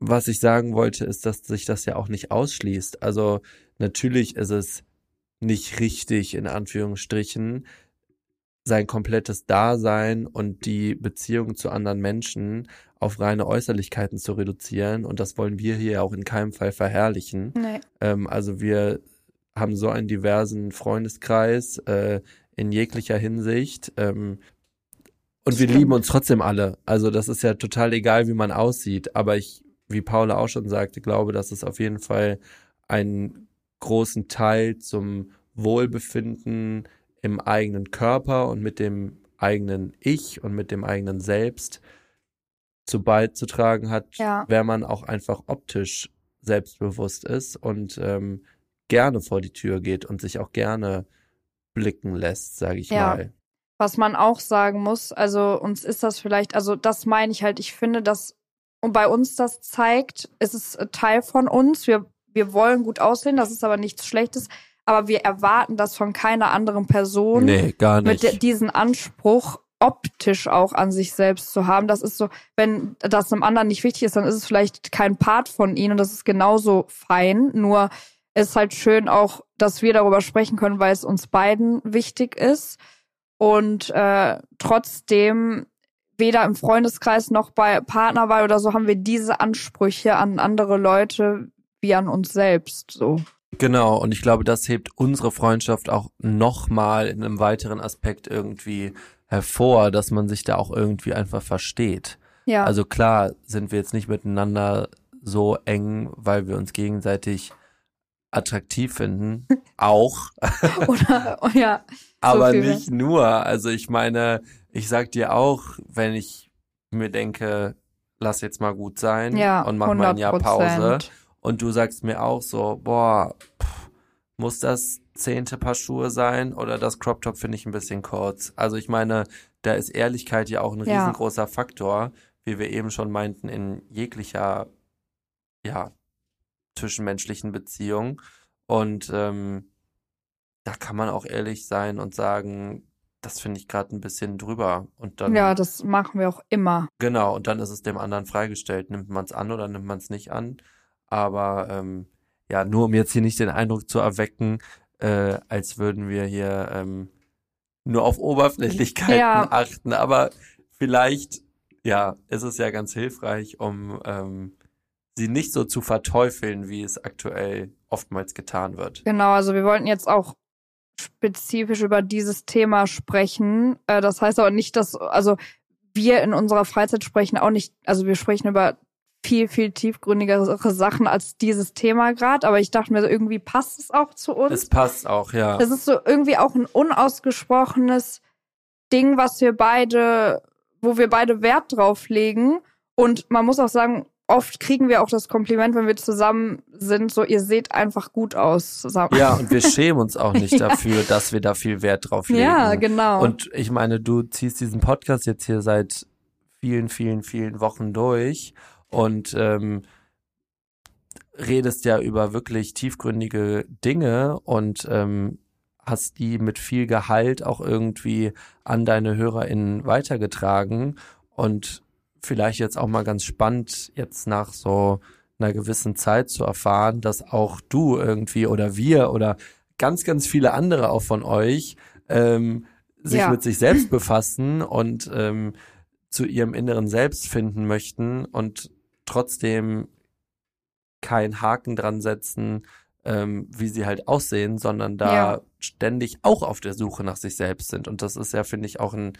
Was ich sagen wollte, ist, dass sich das ja auch nicht ausschließt. Also natürlich ist es nicht richtig, in Anführungsstrichen, sein komplettes Dasein und die Beziehung zu anderen Menschen auf reine Äußerlichkeiten zu reduzieren. Und das wollen wir hier auch in keinem Fall verherrlichen. Nee. Ähm, also wir haben so einen diversen Freundeskreis äh, in jeglicher Hinsicht. Ähm, und wir lieben uns trotzdem alle. Also das ist ja total egal, wie man aussieht. Aber ich, wie Paula auch schon sagte, glaube, dass es auf jeden Fall einen großen Teil zum Wohlbefinden im eigenen Körper und mit dem eigenen Ich und mit dem eigenen Selbst zu beizutragen hat, Ja. wenn man auch einfach optisch selbstbewusst ist und ähm, gerne vor die Tür geht und sich auch gerne blicken lässt, sage ich Ja. mal. Was man auch sagen muss, also uns ist das vielleicht, also das meine ich halt, ich finde, dass und bei uns das zeigt, es ist äh, Teil von uns. Wir, wir wollen gut aussehen, das ist aber nichts Schlechtes, aber wir erwarten das von keiner anderen Person. Nee, gar mit nicht. der, diesen Anspruch optisch auch an sich selbst zu haben. Das ist so, wenn das einem anderen nicht wichtig ist, dann ist es vielleicht kein Part von ihnen und das ist genauso fein. Nur ist halt schön auch, dass wir darüber sprechen können, weil es uns beiden wichtig ist. Und äh, trotzdem weder im Freundeskreis noch bei Partnerwahl oder so haben wir diese Ansprüche an andere Leute wie an uns selbst. So. Genau, und ich glaube, das hebt unsere Freundschaft auch nochmal in einem weiteren Aspekt irgendwie hervor, dass man sich da auch irgendwie einfach versteht. Ja. Also klar sind wir jetzt nicht miteinander so eng, weil wir uns gegenseitig attraktiv finden. Auch. oder ja. Aber viel nicht nur. Also ich meine, ich sag dir auch, wenn ich mir denke, lass jetzt mal gut sein Ja, und mach mal ein Jahr 100%. Pause. Und du sagst mir auch so, boah, pff, muss das zehnte Paar Schuhe sein oder das Crop Top finde ich ein bisschen kurz. Also ich meine, da ist Ehrlichkeit ja auch ein Ja. riesengroßer Faktor, wie wir eben schon meinten, in jeglicher, ja, zwischenmenschlichen Beziehung. Und ähm, da kann man auch ehrlich sein und sagen, das finde ich gerade ein bisschen drüber. Und dann, Ja, das machen wir auch immer. genau, und dann ist es dem anderen freigestellt. Nimmt man es an oder nimmt man es nicht an? Aber ähm, ja, nur um jetzt hier nicht den Eindruck zu erwecken, äh, als würden wir hier ähm, nur auf Oberflächlichkeiten Ja. achten, aber vielleicht, ja, ist es ja ganz hilfreich, um ähm, sie nicht so zu verteufeln, wie es aktuell oftmals getan wird. Genau, also wir wollten jetzt auch spezifisch über dieses Thema sprechen. Äh, das heißt aber nicht, dass, also wir in unserer Freizeit sprechen auch nicht, also wir sprechen über viel, viel tiefgründigere Sachen als dieses Thema gerade, aber ich dachte mir, so, irgendwie passt es auch zu uns. Es passt auch, ja. Das ist so irgendwie auch ein unausgesprochenes Ding, was wir beide, wo wir beide Wert drauf legen. Und man muss auch sagen, oft kriegen wir auch das Kompliment, wenn wir zusammen sind, so ihr seht einfach gut aus zusammen. Ja, und wir schämen uns auch nicht Ja. dafür, dass wir da viel Wert drauf legen. Ja, genau. Und ich meine, du ziehst diesen Podcast jetzt hier seit vielen, vielen, vielen Wochen durch und ähm, redest ja über wirklich tiefgründige Dinge und ähm, hast die mit viel Gehalt auch irgendwie an deine HörerInnen weitergetragen und vielleicht jetzt auch mal ganz spannend, jetzt nach so einer gewissen Zeit zu erfahren, dass auch du irgendwie oder wir oder ganz, ganz viele andere auch von euch ähm, sich Ja. mit sich selbst befassen und ähm, zu ihrem inneren Selbst finden möchten und trotzdem keinen Haken dran setzen, ähm, wie sie halt aussehen, sondern da Ja. ständig auch auf der Suche nach sich selbst sind. Und das ist ja, finde ich, auch ein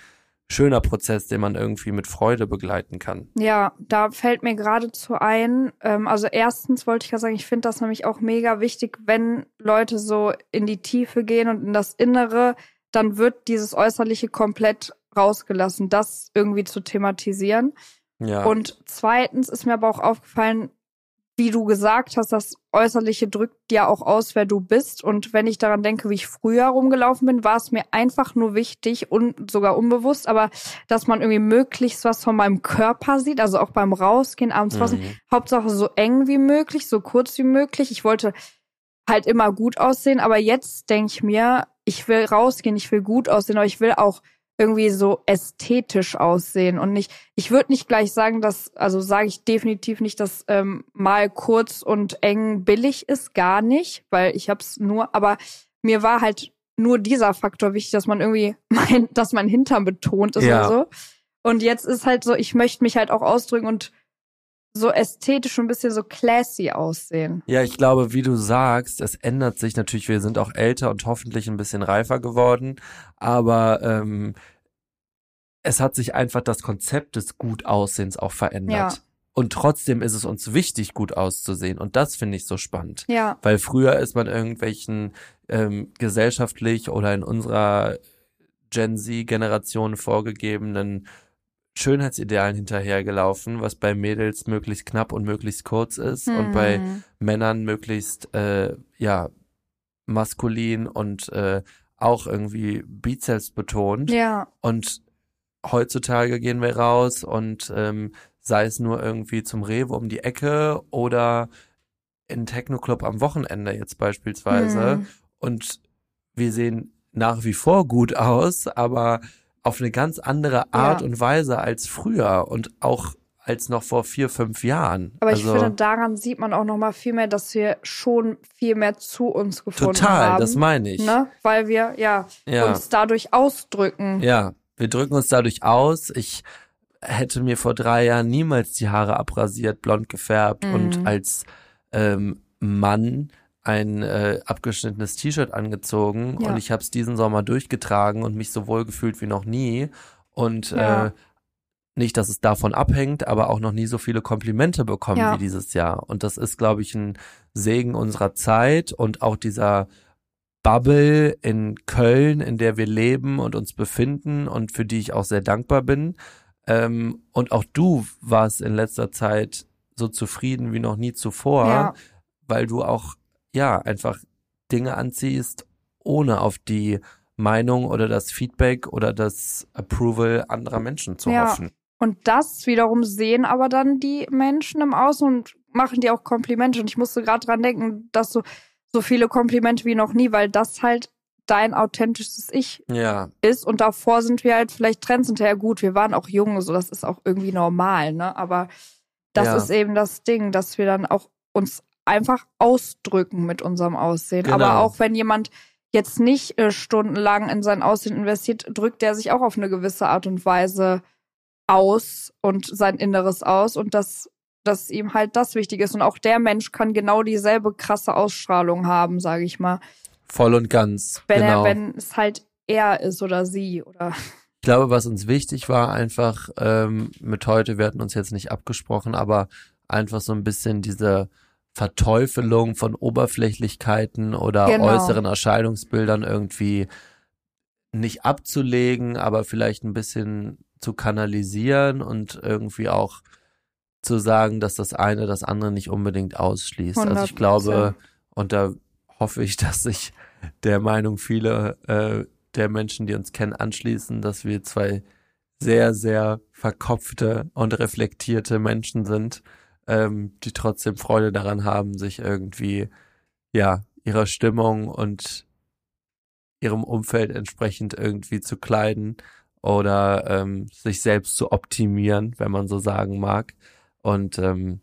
schöner Prozess, den man irgendwie mit Freude begleiten kann. Ja, da fällt mir geradezu ein. Ähm, also erstens wollte ich ja sagen, ich finde das nämlich auch mega wichtig, wenn Leute so in die Tiefe gehen und in das Innere, dann wird dieses Äußerliche komplett rausgelassen, das irgendwie zu thematisieren. Ja. Und zweitens ist mir aber auch aufgefallen, wie du gesagt hast, das Äußerliche drückt ja auch aus, wer du bist. Und wenn ich daran denke, wie ich früher rumgelaufen bin, war es mir einfach nur wichtig und sogar unbewusst, aber dass man irgendwie möglichst was von meinem Körper sieht, also auch beim Rausgehen, abends draußen. Mhm. Hauptsache so eng wie möglich, so kurz wie möglich. Ich wollte halt immer gut aussehen, aber jetzt denke ich mir, ich will rausgehen, ich will gut aussehen, aber ich will auch irgendwie so ästhetisch aussehen und nicht, ich würde nicht gleich sagen, dass, also sage ich definitiv nicht, dass ähm, mal kurz und eng billig ist, gar nicht, weil ich hab's nur, aber mir war halt nur dieser Faktor wichtig, dass man irgendwie mein, dass mein Hintern betont ist Ja. und so. Und jetzt ist halt so, ich möchte mich halt auch ausdrücken und so ästhetisch und ein bisschen so classy aussehen. Ja, ich glaube, wie du sagst, es ändert sich natürlich. Wir sind auch älter und hoffentlich ein bisschen reifer geworden, aber ähm, es hat sich einfach das Konzept des Gutaussehens auch verändert. Ja. Und trotzdem ist es uns wichtig, gut auszusehen. Und das finde ich so spannend. Ja, Weil früher ist man irgendwelchen ähm, gesellschaftlich oder in unserer Gen Z-Generation vorgegebenen Schönheitsidealen hinterhergelaufen, was bei Mädels möglichst knapp und möglichst kurz ist und bei Hm. Männern möglichst äh, ja maskulin und äh, auch irgendwie Bizeps betont. ja, Und heutzutage gehen wir raus und ähm, sei es nur irgendwie zum Rewe um die Ecke oder in Techno-Club am Wochenende jetzt beispielsweise. Hm. Und wir sehen nach wie vor gut aus, aber auf eine ganz andere Art Ja. und Weise als früher und auch als noch vor vier, fünf Jahren. Aber ich also, finde, daran sieht man auch noch mal viel mehr, dass wir schon viel mehr zu uns gefunden total, haben. das meine ich. Ne? Weil wir ja, Ja. uns dadurch ausdrücken. Ja, wir drücken uns dadurch aus. Ich hätte mir vor drei Jahren niemals die Haare abrasiert, blond gefärbt Mhm. und als ähm, Mann ein äh, abgeschnittenes T-Shirt angezogen Ja. und ich habe es diesen Sommer durchgetragen und mich so wohl gefühlt wie noch nie und Ja. äh, nicht, dass es davon abhängt, aber auch noch nie so viele Komplimente bekommen Ja. wie dieses Jahr und das ist, glaube ich, ein Segen unserer Zeit und auch dieser Bubble in Köln, in der wir leben und uns befinden und für die ich auch sehr dankbar bin. Ähm, und auch du warst in letzter Zeit so zufrieden wie noch nie zuvor, Ja. weil du auch, ja, einfach Dinge anziehst, ohne auf die Meinung oder das Feedback oder das Approval anderer Menschen zu Ja. hoffen. Und das wiederum sehen aber dann die Menschen im Außen und machen dir auch Komplimente. Und ich musste gerade dran denken, dass du so viele Komplimente wie noch nie, weil das halt dein authentisches Ich Ja, ist. Und davor sind wir halt vielleicht Trends hinterher gut. Wir waren auch jung, so das ist auch irgendwie normal, ne? Aber das Ja. ist eben das Ding, dass wir dann auch uns einfach ausdrücken mit unserem Aussehen. Genau. Aber auch wenn jemand jetzt nicht äh, stundenlang in sein Aussehen investiert, drückt er sich auch auf eine gewisse Art und Weise aus und sein Inneres aus und das dass ihm halt das wichtig ist und auch der Mensch kann genau dieselbe krasse Ausstrahlung haben, sage ich mal, Voll und ganz. wenn genau. er wenn es halt er ist oder sie oder Ich glaube, was uns wichtig war, einfach ähm, mit heute, wir hatten uns jetzt nicht abgesprochen, aber einfach so ein bisschen diese Verteufelung von Oberflächlichkeiten oder Genau. äußeren Erscheinungsbildern irgendwie nicht abzulegen, aber vielleicht ein bisschen zu kanalisieren und irgendwie auch zu sagen, dass das eine das andere nicht unbedingt ausschließt. Also ich 100%. glaube, und da hoffe ich, dass sich der Meinung viele äh, der Menschen, die uns kennen, anschließen, dass wir zwei sehr, sehr verkopfte und reflektierte Menschen sind, ähm, die trotzdem Freude daran haben, sich irgendwie, ja, ihrer Stimmung und ihrem Umfeld entsprechend irgendwie zu kleiden oder ähm, sich selbst zu optimieren, wenn man so sagen mag. Und ähm,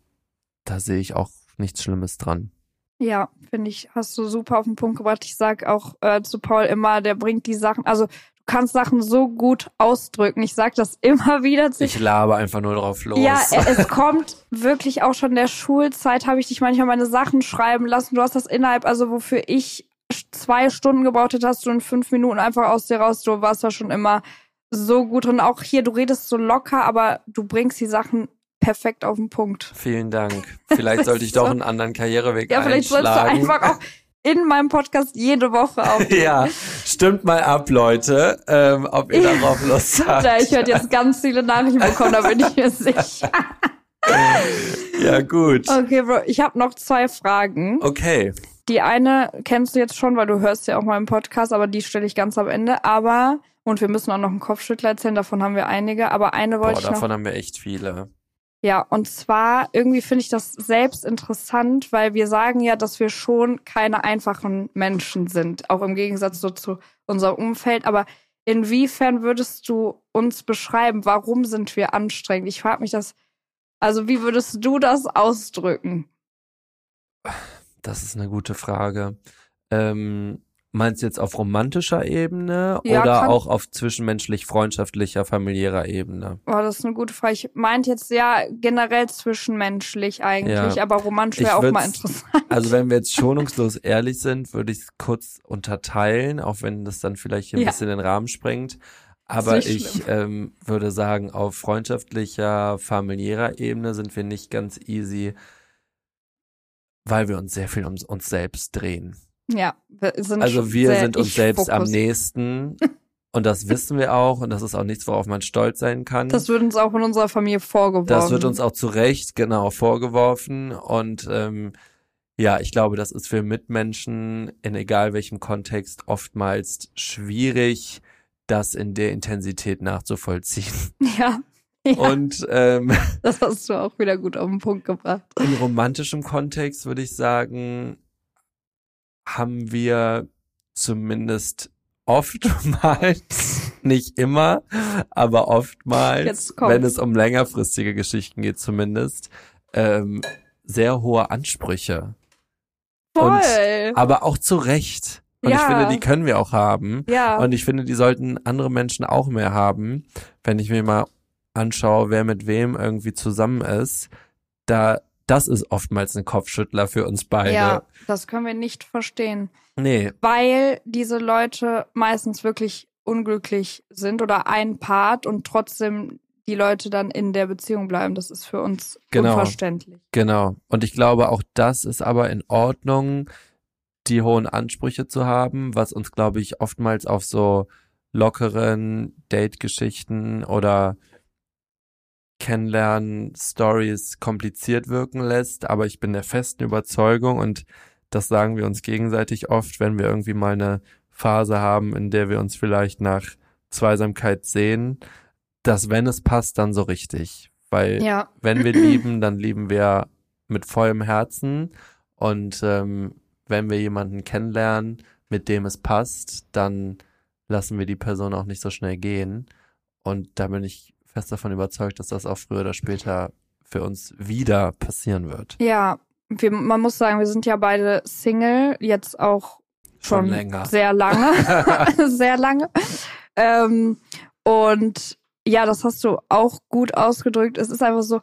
da sehe ich auch nichts Schlimmes dran. Ja, finde ich, hast du super auf den Punkt gebracht. Ich sag auch äh, zu Paul immer, der bringt die Sachen, also kannst Sachen so gut ausdrücken. Ich sag das immer wieder zu Ich labe einfach nur drauf los. Ja, es kommt wirklich auch schon in der Schulzeit, habe ich dich manchmal meine Sachen schreiben lassen. Du hast das innerhalb, also wofür ich zwei Stunden gebraucht hätte, hast du in fünf Minuten einfach aus dir raus. Du warst da schon immer so gut drin. Auch hier, du redest so locker, aber du bringst die Sachen perfekt auf den Punkt. Vielen Dank. Vielleicht sollte ich So. doch einen anderen Karriereweg Ja, vielleicht sollst du einschlagen. einfach auch in meinem Podcast jede Woche auf. ja, stimmt mal ab, Leute, ähm, ob ihr darauf Lust habt. Ja, ich werde jetzt ganz viele Nachrichten bekommen, da bin ich mir sicher. Ja, gut. Okay, Bro, ich habe noch zwei Fragen. Okay. Die eine kennst du jetzt schon, weil du hörst ja auch mal im Podcast, aber die stelle ich ganz am Ende. Aber, und wir müssen auch noch einen Kopfschüttler erzählen, davon haben wir einige, aber eine Boah, wollte ich noch. davon haben wir echt viele. Ja, und zwar, irgendwie finde ich das selbst interessant, weil wir sagen ja, dass wir schon keine einfachen Menschen sind, auch im Gegensatz so zu unserem Umfeld. Aber inwiefern würdest du uns beschreiben, warum sind wir anstrengend? Ich frage mich das, also wie würdest du das ausdrücken? Das ist eine gute Frage. Ähm, meinst du jetzt auf romantischer Ebene Ja, oder auch auf zwischenmenschlich, freundschaftlicher, familiärer Ebene? Oh, das ist eine gute Frage. Ich meinte jetzt ja generell zwischenmenschlich eigentlich, Ja. aber romantisch wäre auch mal interessant. Also wenn wir jetzt schonungslos ehrlich sind, würde ich es kurz unterteilen, auch wenn das dann vielleicht ein Ja. bisschen den Rahmen sprengt. Aber ich ähm, würde sagen, auf freundschaftlicher, familiärer Ebene sind wir nicht ganz easy, weil wir uns sehr viel um uns selbst drehen. Ja, wir sind Also wir sind uns selbst am nächsten und das wissen wir auch und das ist auch nichts, worauf man stolz sein kann. Das wird uns auch in unserer Familie vorgeworfen. Das wird uns auch zu Recht genau vorgeworfen und ähm, ja, ich glaube, das ist für Mitmenschen in egal welchem Kontext oftmals schwierig, das in der Intensität nachzuvollziehen. Ja, ja Und ähm, das hast du auch wieder gut auf den Punkt gebracht. in romantischem Kontext würde ich sagen, haben wir zumindest oftmals, nicht immer, aber oftmals, wenn es um längerfristige Geschichten geht zumindest, ähm, sehr hohe Ansprüche. Und- Voll. Aber auch zu Recht. Und ich Ja. finde, die können wir auch haben. ja, Und ich finde, die sollten andere Menschen auch mehr haben. Wenn ich mir mal anschaue, wer mit wem irgendwie zusammen ist, da, das ist oftmals ein Kopfschüttler für uns beide. ja, das können wir nicht verstehen, Nee, weil diese Leute meistens wirklich unglücklich sind oder ein Part und trotzdem die Leute dann in der Beziehung bleiben. Das ist für uns Genau. unverständlich. genau. Und ich glaube, auch das ist aber in Ordnung, die hohen Ansprüche zu haben, was uns, glaube ich, oftmals auf so lockeren Date-Geschichten oder Kennenlernen-Stories kompliziert wirken lässt. Aber ich bin der festen Überzeugung und das sagen wir uns gegenseitig oft, wenn wir irgendwie mal eine Phase haben, in der wir uns vielleicht nach Zweisamkeit sehen, dass wenn es passt, dann so richtig. Weil Ja, wenn wir lieben, dann lieben wir mit vollem Herzen. Und ähm, wenn wir jemanden kennenlernen, mit dem es passt, dann lassen wir die Person auch nicht so schnell gehen. Und da bin ich fest davon überzeugt, dass das auch früher oder später für uns wieder passieren wird. ja. wir, man muss sagen, wir sind ja beide Single, jetzt auch schon, Schon länger. sehr lange. sehr lange. Ähm, und ja, das hast du auch gut ausgedrückt. Es ist einfach so,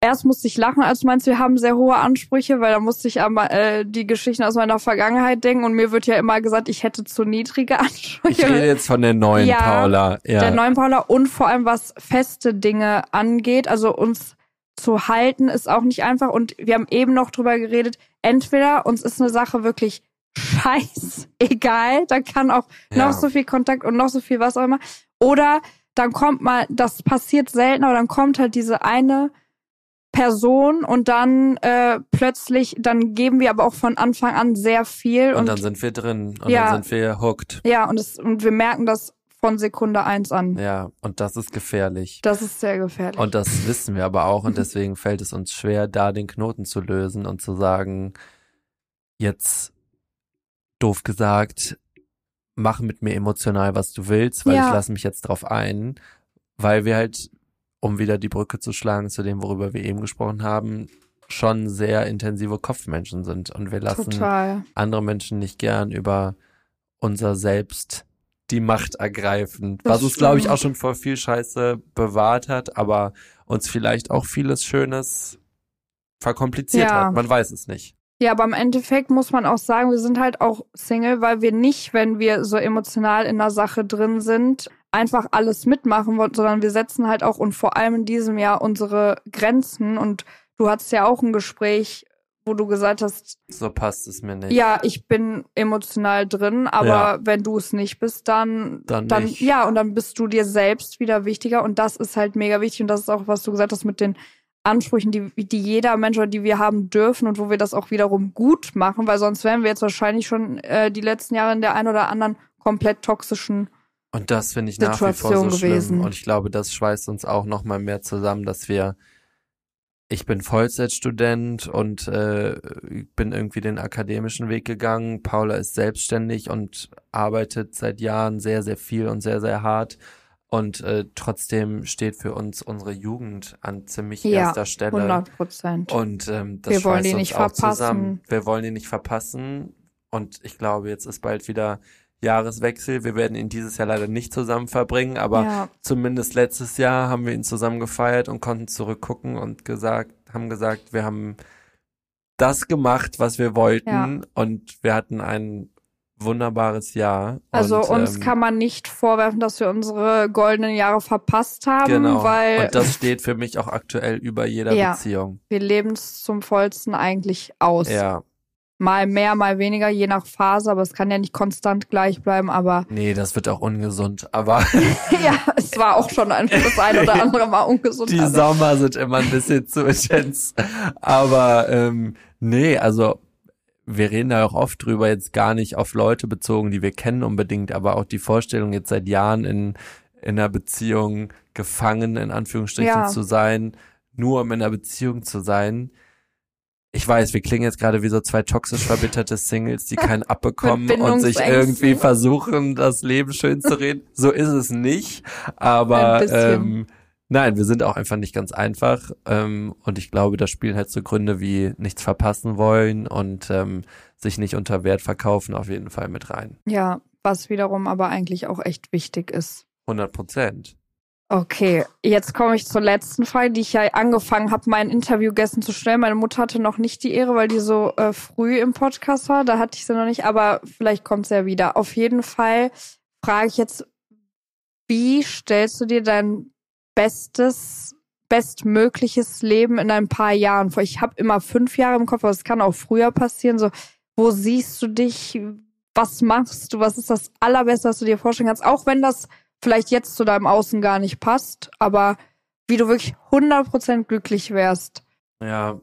erst musste ich lachen, als du meinst, wir haben sehr hohe Ansprüche, weil da musste ich an äh, die Geschichten aus meiner Vergangenheit denken und mir wird ja immer gesagt, ich hätte zu niedrige Ich Ansprüche. rede jetzt von der neuen Ja, Paula. Ja. Der neuen Paula und vor allem was feste Dinge angeht, also uns zu halten ist auch nicht einfach und wir haben eben noch drüber geredet, entweder uns ist eine Sache wirklich scheiß egal, da kann auch Ja. noch so viel Kontakt und noch so viel was auch immer oder dann kommt mal, das passiert selten, aber dann kommt halt diese eine Person und dann äh, plötzlich, dann geben wir aber auch von Anfang an sehr viel und und, dann sind wir drin und Ja. dann sind wir hooked. ja und es, und wir merken das von Sekunde eins an. Ja, und das ist gefährlich. Das ist sehr gefährlich. Und das wissen wir aber auch und deswegen fällt es uns schwer, da den Knoten zu lösen und zu sagen, jetzt doof gesagt, mach mit mir emotional, was du willst, weil Ja. ich lasse mich jetzt drauf ein, weil wir halt, um wieder die Brücke zu schlagen zu dem, worüber wir eben gesprochen haben, schon sehr intensive Kopfmenschen sind und wir lassen Total. andere Menschen nicht gern über unser Selbst die Macht ergreifen. Das was uns, glaube ich, auch schon vor viel Scheiße bewahrt hat, aber uns vielleicht auch vieles Schönes verkompliziert Ja. hat. Man weiß es nicht. Ja, aber im Endeffekt muss man auch sagen, wir sind halt auch Single, weil wir nicht, wenn wir so emotional in der Sache drin sind, einfach alles mitmachen wollen, sondern wir setzen halt auch und vor allem in diesem Jahr unsere Grenzen. Und du hattest ja auch ein Gespräch, wo du gesagt hast, So passt es mir nicht. ja, ich bin emotional drin, aber Ja. wenn du es nicht bist, dann, Dann dann, ja, und dann bist du dir selbst wieder wichtiger und das ist halt mega wichtig und das ist auch, was du gesagt hast mit den Ansprüchen, die, die jeder Mensch oder die wir haben dürfen und wo wir das auch wiederum gut machen, weil sonst wären wir jetzt wahrscheinlich schon äh, die letzten Jahre in der einen oder anderen komplett toxischen. Und das finde ich nach wie vor so Situation schlimm. gewesen. Und ich glaube, das schweißt uns auch noch mal mehr zusammen, dass wir ich bin Vollzeitstudent und äh, bin irgendwie den akademischen Weg gegangen. Paula ist selbstständig und arbeitet seit Jahren sehr, sehr viel und sehr, sehr hart. Und äh, trotzdem steht für uns unsere Jugend an ziemlich Ja, erster Stelle. 100 Prozent. Und ähm, das Wir wollen die nicht auch verpassen. zusammen. Wir wollen die nicht verpassen. Und ich glaube, jetzt ist bald wieder Jahreswechsel. Wir werden ihn dieses Jahr leider nicht zusammen verbringen, aber Ja, zumindest letztes Jahr haben wir ihn zusammen gefeiert und konnten zurückgucken und gesagt, haben gesagt, wir haben das gemacht, was wir wollten Ja. und wir hatten ein wunderbares Jahr. also und, uns ähm, kann man nicht vorwerfen, dass wir unsere goldenen Jahre verpasst haben, genau. weil und das steht für mich auch aktuell über jeder Ja. Beziehung. wir leben es zum vollsten eigentlich aus. Ja, Mal mehr, mal weniger, je nach Phase, aber es kann ja nicht konstant gleich bleiben, aber nee, das wird auch ungesund, aber ja, es war auch schon ein, das ein oder andere Mal ungesund. Die aber- Sommer sind immer ein bisschen zu intens. Aber ähm, nee, also wir reden da auch oft drüber, jetzt gar nicht auf Leute bezogen, die wir kennen unbedingt, aber auch die Vorstellung, jetzt seit Jahren in, in einer Beziehung gefangen, in Anführungsstrichen, Ja. zu sein, nur um in einer Beziehung zu sein. Ich weiß, wir klingen jetzt gerade wie so zwei toxisch verbitterte Singles, die keinen abbekommen und sich irgendwie versuchen, das Leben schön zu reden. So ist es nicht. Aber ähm, nein, wir sind auch einfach nicht ganz einfach. Ähm, und ich glaube, da spielen halt so Gründe wie nichts verpassen wollen und ähm, sich nicht unter Wert verkaufen auf jeden Fall mit rein. Ja, was wiederum aber eigentlich auch echt wichtig ist. 100 Prozent. Okay, jetzt komme ich zur letzten Frage, die ich ja angefangen habe, mein Interview gestern zu stellen. Meine Mutter hatte noch nicht die Ehre, weil die so äh, früh im Podcast war. Da hatte ich sie noch nicht, aber vielleicht kommt sie ja wieder. Auf jeden Fall frage ich jetzt, wie stellst du dir dein bestes, bestmögliches Leben in ein paar Jahren vor? Ich habe immer fünf Jahre im Kopf, aber es kann auch früher passieren. So, wo siehst du dich? Was machst du? Was ist das Allerbeste, was du dir vorstellen kannst? Auch wenn das vielleicht jetzt zu deinem Außen gar nicht passt, aber wie du wirklich 100% glücklich wärst. Ja,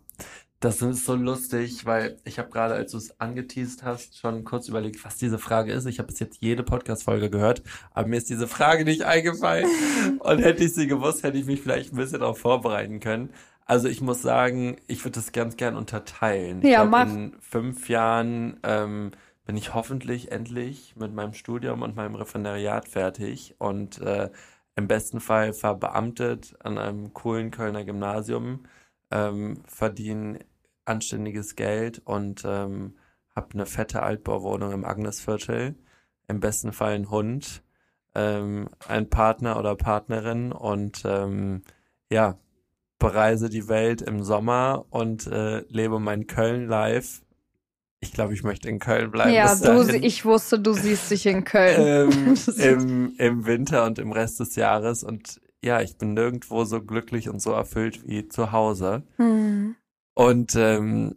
das ist so lustig, weil ich habe gerade, als du es angeteased hast, schon kurz überlegt, was diese Frage ist. Ich habe bis jetzt jede Podcast-Folge gehört, aber mir ist diese Frage nicht eingefallen. Und hätte ich sie gewusst, hätte ich mich vielleicht ein bisschen darauf vorbereiten können. Also ich muss sagen, ich würde das ganz gern unterteilen. Ich Ja, glaub, mach. in fünf Jahren ähm, bin ich hoffentlich endlich mit meinem Studium und meinem Referendariat fertig und äh, im besten Fall verbeamtet an einem coolen Kölner Gymnasium, ähm, verdiene anständiges Geld und ähm, habe eine fette Altbauwohnung im Agnesviertel. Im besten Fall ein Hund, ähm, ein Partner oder Partnerin und ähm, ja, bereise die Welt im Sommer und äh, lebe mein Köln live. Ich glaube, ich möchte in Köln bleiben. Ja, du, ich wusste, du siehst dich in Köln. ähm, im, im Winter und im Rest des Jahres. Und ja, ich bin nirgendwo so glücklich und so erfüllt wie zu Hause. Hm. Und ähm,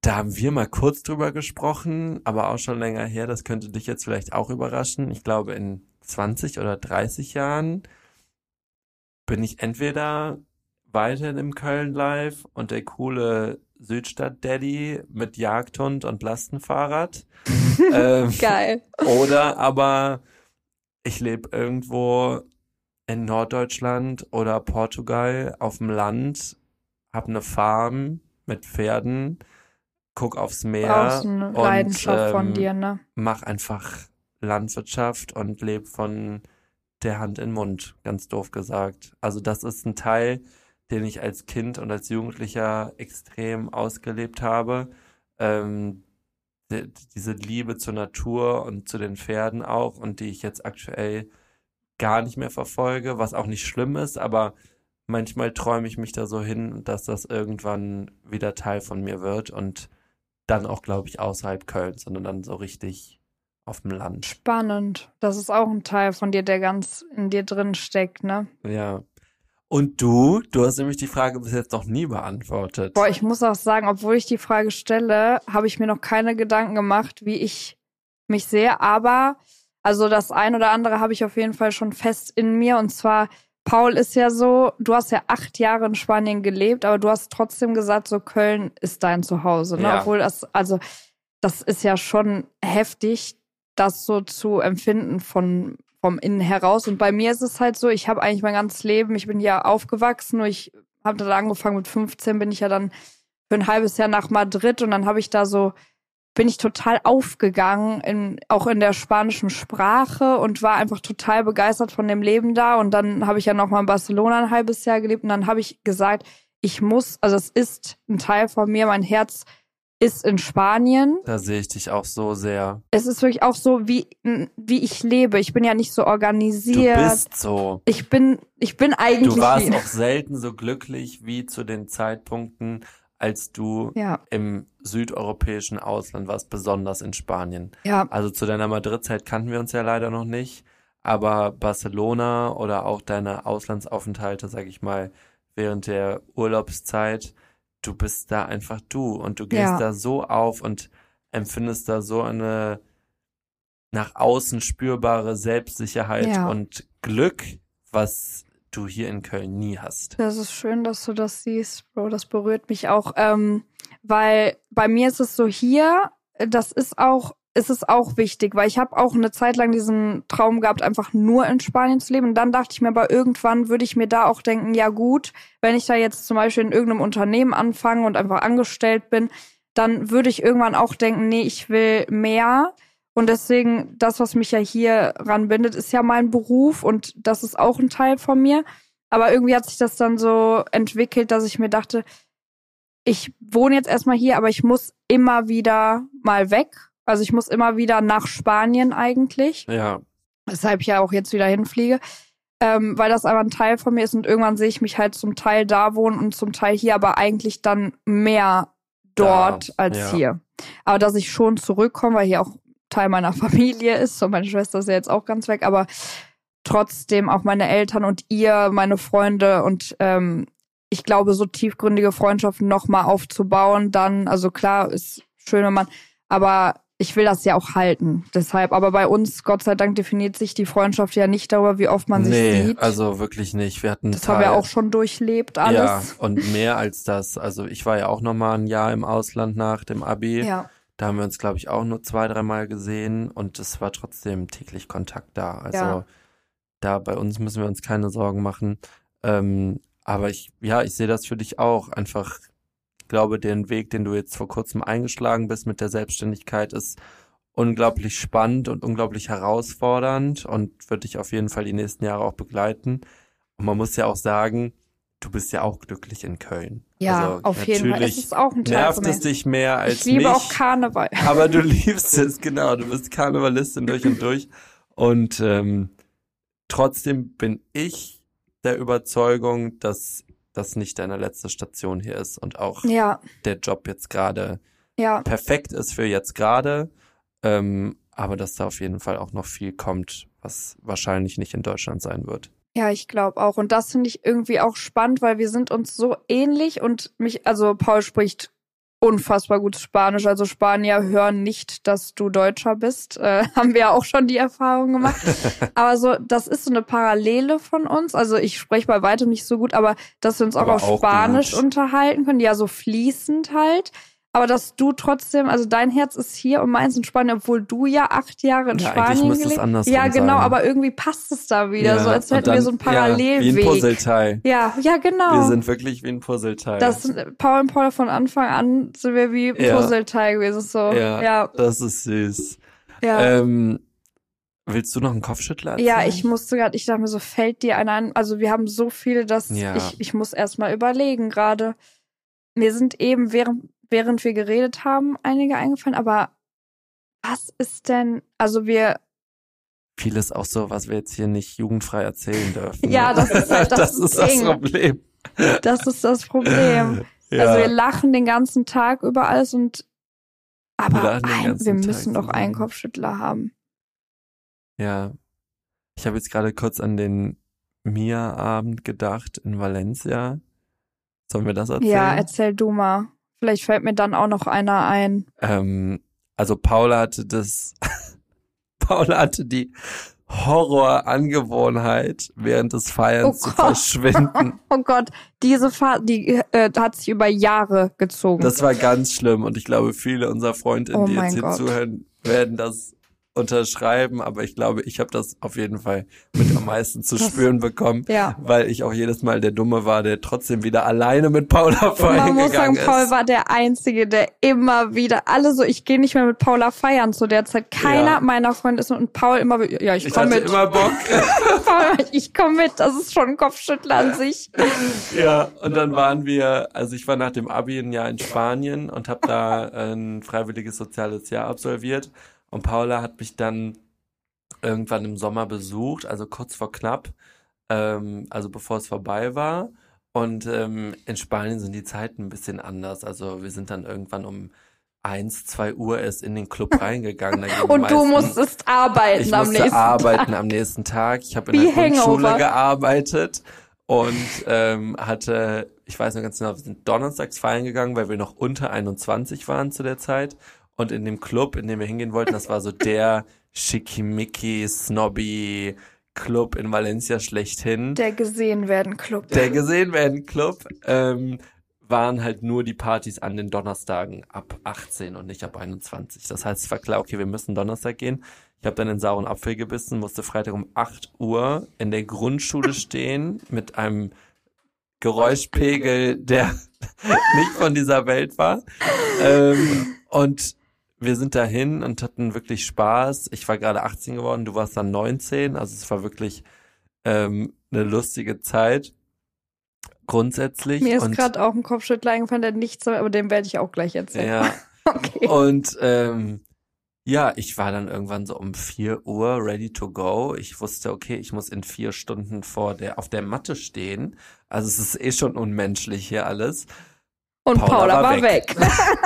da haben wir mal kurz drüber gesprochen, aber auch schon länger her. Das könnte dich jetzt vielleicht auch überraschen. Ich glaube, in 20 oder 30 Jahren bin ich entweder weiterhin im Köln Live und der coole Südstadt-Daddy mit Jagdhund und Lastenfahrrad. ähm, Geil. oder aber ich lebe irgendwo in Norddeutschland oder Portugal auf dem Land, hab eine Farm mit Pferden, guck aufs Meer und, ähm, dir, ne? mach einfach Landwirtschaft und lebe von der Hand in den Mund, ganz doof gesagt. Also das ist ein Teil, den ich als Kind und als Jugendlicher extrem ausgelebt habe. Ähm, die, diese Liebe zur Natur und zu den Pferden auch und die ich jetzt aktuell gar nicht mehr verfolge, was auch nicht schlimm ist, aber manchmal träume ich mich da so hin, dass das irgendwann wieder Teil von mir wird und dann auch, glaube ich, außerhalb Kölns, sondern dann so richtig auf dem Land. Spannend. Das ist auch ein Teil von dir, der ganz in dir drin steckt, ne? Ja. Und du? Du hast nämlich die Frage bis jetzt noch nie beantwortet. Boah, ich muss auch sagen, obwohl ich die Frage stelle, habe ich mir noch keine Gedanken gemacht, wie ich mich sehe. Aber, also das ein oder andere habe ich auf jeden Fall schon fest in mir. Und zwar, Paul ist ja so, du hast ja acht Jahre in Spanien gelebt, aber du hast trotzdem gesagt, so Köln ist dein Zuhause. Ne? Ja. Obwohl das, also, das ist ja schon heftig, das so zu empfinden von vom Innen heraus. Und bei mir ist es halt so, ich habe eigentlich mein ganzes Leben, ich bin ja aufgewachsen, nur ich habe dann angefangen mit 15, bin ich ja dann für ein halbes Jahr nach Madrid und dann habe ich da so, bin ich total aufgegangen, in, auch in der spanischen Sprache und war einfach total begeistert von dem Leben da. Und dann habe ich ja noch mal in Barcelona ein halbes Jahr gelebt und dann habe ich gesagt, ich muss, also es ist ein Teil von mir, mein Herz ist in Spanien. Da sehe ich dich auch so sehr. Es ist wirklich auch so, wie, wie ich lebe. Ich bin ja nicht so Du organisiert. bist so. ich bin, ich bin eigentlich. Du warst auch selten so glücklich wie zu den Zeitpunkten, als du ja, im südeuropäischen Ausland warst, besonders in Spanien. ja, Also zu deiner Madrid-Zeit kannten wir uns ja leider noch nicht, aber Barcelona oder auch deine Auslandsaufenthalte, sag ich mal, während der Urlaubszeit, du bist da einfach du und du gehst Ja. da so auf und empfindest da so eine nach außen spürbare Selbstsicherheit Ja. und Glück, was du hier in Köln nie hast. Das ist schön, dass du das siehst, Bro. Das berührt mich auch, ähm, weil bei mir ist es so hier. Das ist auch, ist es auch wichtig, weil ich habe auch eine Zeit lang diesen Traum gehabt, einfach nur in Spanien zu leben. Und dann dachte ich mir, aber irgendwann würde ich mir da auch denken, ja gut, wenn ich da jetzt zum Beispiel in irgendeinem Unternehmen anfange und einfach angestellt bin, dann würde ich irgendwann auch denken, nee, ich will mehr. Und deswegen, das, was mich ja hier ranbindet, ist ja mein Beruf und das ist auch ein Teil von mir. Aber irgendwie hat sich das dann so entwickelt, dass ich mir dachte, ich wohne jetzt erstmal hier, aber ich muss immer wieder mal weg. Also ich muss immer wieder nach Spanien eigentlich, Ja, weshalb ich ja auch jetzt wieder hinfliege, ähm, weil das einfach ein Teil von mir ist und irgendwann sehe ich mich halt zum Teil da wohnen und zum Teil hier, aber eigentlich dann mehr dort Da, als ja. hier. Aber dass ich schon zurückkomme, weil hier auch Teil meiner Familie ist und meine Schwester ist ja jetzt auch ganz weg, aber trotzdem auch meine Eltern und ihr, meine Freunde und ähm, ich glaube, so tiefgründige Freundschaften nochmal aufzubauen, dann, also klar, ist schön, wenn man, aber ich will das ja auch halten. Deshalb, aber bei uns, Gott sei Dank, definiert sich die Freundschaft ja nicht darüber, wie oft man sich nee, sieht. also wirklich nicht. Wir hatten das haben wir Teil- auch schon durchlebt, alles. Ja, und mehr als das. Also ich war ja auch noch mal ein Jahr im Ausland nach dem Abi. ja. Da haben wir uns, glaube ich, auch nur zwei, dreimal gesehen und es war trotzdem täglich Kontakt da. Also Ja. da bei uns müssen wir uns keine Sorgen machen. Ähm, aber ich, ja, ich sehe das für dich auch. Einfach, ich glaube, den Weg, den du jetzt vor kurzem eingeschlagen bist mit der Selbstständigkeit, ist unglaublich spannend und unglaublich herausfordernd und wird dich auf jeden Fall die nächsten Jahre auch begleiten. Und man muss ja auch sagen, du bist ja auch glücklich in Köln. Ja, also, auf jeden Fall. Es ist auch ein Teil nervt es dich mehr als ich liebe mich, auch Karneval. aber du liebst es, genau. Du bist Karnevalistin durch und durch. Und ähm, trotzdem bin ich der Überzeugung, dass das nicht deine letzte Station hier ist und auch Ja, der Job jetzt gerade ja. perfekt ist für jetzt gerade. Ähm, aber dass da auf jeden Fall auch noch viel kommt, was wahrscheinlich nicht in Deutschland sein wird. Ja, ich glaube auch. Und das finde ich irgendwie auch spannend, weil wir sind uns so ähnlich und mich, also Paul spricht unfassbar gut Spanisch. Also Spanier hören nicht, dass du Deutscher bist. Äh, haben wir ja auch schon die Erfahrung gemacht. aber so, das ist so eine Parallele von uns. Also ich spreche bei weitem nicht so gut, aber dass wir uns auch Aber auf auch Spanisch gut. unterhalten können, ja, so fließend halt. Aber dass du trotzdem, also dein Herz ist hier und meins in Spanien, obwohl du ja acht Jahre in Ja, Spanien gelebt andersrum Ja, genau, sein. aber irgendwie passt es da wieder, so als hätten wir dann- so einen Ja, wie ein Parallelweg. Puzzleteil. Ja, ja, genau. Wir sind wirklich wie ein Puzzleteil. das sind, Paul und Paula von Anfang an sind wir wie Ja. Puzzleteil gewesen. So. Ja. Ja, das ist süß. ja. Ähm, willst du noch einen Kopfschüttler erzählen? ja, ich musste gerade, ich dachte mir so, fällt dir einer an? Also wir haben so viele, dass Ja. ich, ich muss erst mal überlegen gerade. Mir sind eben, während, während wir geredet haben, einige eingefallen, aber was ist denn, also wir, Vieles auch so, was wir jetzt hier nicht jugendfrei erzählen dürfen. Ja, ne? das ist halt das das, ist das. Problem. das ist das Problem. Ja. Also wir lachen den ganzen Tag über alles und aber den ein, wir Tag müssen doch einen. Kopfschüttler haben. Ja. Ich habe jetzt gerade kurz an den Mia-Abend gedacht in Valencia. Sollen wir das erzählen? Ja, erzähl du mal. Vielleicht fällt mir dann auch noch einer ein. ähm, also Paula hatte das, Paula hatte die Horrorangewohnheit, während des Feierns Oh zu Gott. verschwinden. Oh Gott, diese Fahrt, die äh, hat sich über Jahre gezogen. Das war ganz schlimm und ich glaube, viele unserer Freundinnen, Oh die jetzt hier Gott. zuhören, werden das unterschreiben, aber ich glaube, ich habe das auf jeden Fall mit am meisten zu spüren bekommen, ja. weil ich auch jedes Mal der Dumme war, der trotzdem wieder alleine mit Paula feiern Man muss sagen, gegangen Paul ist. war der Einzige, der immer wieder, alle so, ich gehe nicht mehr mit Paula feiern zu der Zeit. Keiner Ja. meiner Freunde ist mit und Paul immer, ja, ich komme mit. immer Bock. Paul, ich komme mit, das ist schon ein Kopfschüttler an sich. Ja, und dann waren wir, also ich war nach dem Abi ein Jahr in Spanien und habe da ein freiwilliges soziales Jahr absolviert. Und Paula hat mich dann irgendwann im Sommer besucht, also kurz vor knapp, ähm, also bevor es vorbei war. Und ähm, in Spanien sind die Zeiten ein bisschen anders. Also wir sind dann irgendwann um eins, zwei Uhr erst in den Club reingegangen. Und du meisten- musstest arbeiten ich am musste nächsten arbeiten Tag. am nächsten Tag. Ich habe in Wie der Grundschule Hangover. gearbeitet und ähm, hatte, ich weiß noch ganz genau, wir sind donnerstags feiern gegangen, weil wir noch unter 21 waren zu der Zeit. Und in dem Club, in dem wir hingehen wollten, das war so der schickimicki, snobby Club in Valencia schlechthin Der gesehen werden Club. der gesehen werden Club ähm, waren halt nur die Partys an den Donnerstagen ab 18 und nicht ab 21. Das heißt, es war klar, okay, wir müssen Donnerstag gehen. Ich habe dann den sauren Apfel gebissen, musste Freitag um 8 Uhr in der Grundschule stehen mit einem Geräuschpegel, der nicht von dieser Welt war. Ähm, und wir sind dahin und hatten wirklich Spaß. Ich war gerade 18 geworden, du warst dann 19, also es war wirklich ähm, eine lustige Zeit. Grundsätzlich. Mir ist gerade auch ein Kopfschüttler eingefallen, der nichts, aber den werde ich auch gleich erzählen. ja, Okay. und ähm, ja, ich war dann irgendwann so um 4 Uhr ready to go. Ich wusste, okay, ich muss in vier Stunden vor der, auf der Matte stehen. Also es ist eh schon unmenschlich hier alles. Und Paula Paula, war war weg. weg.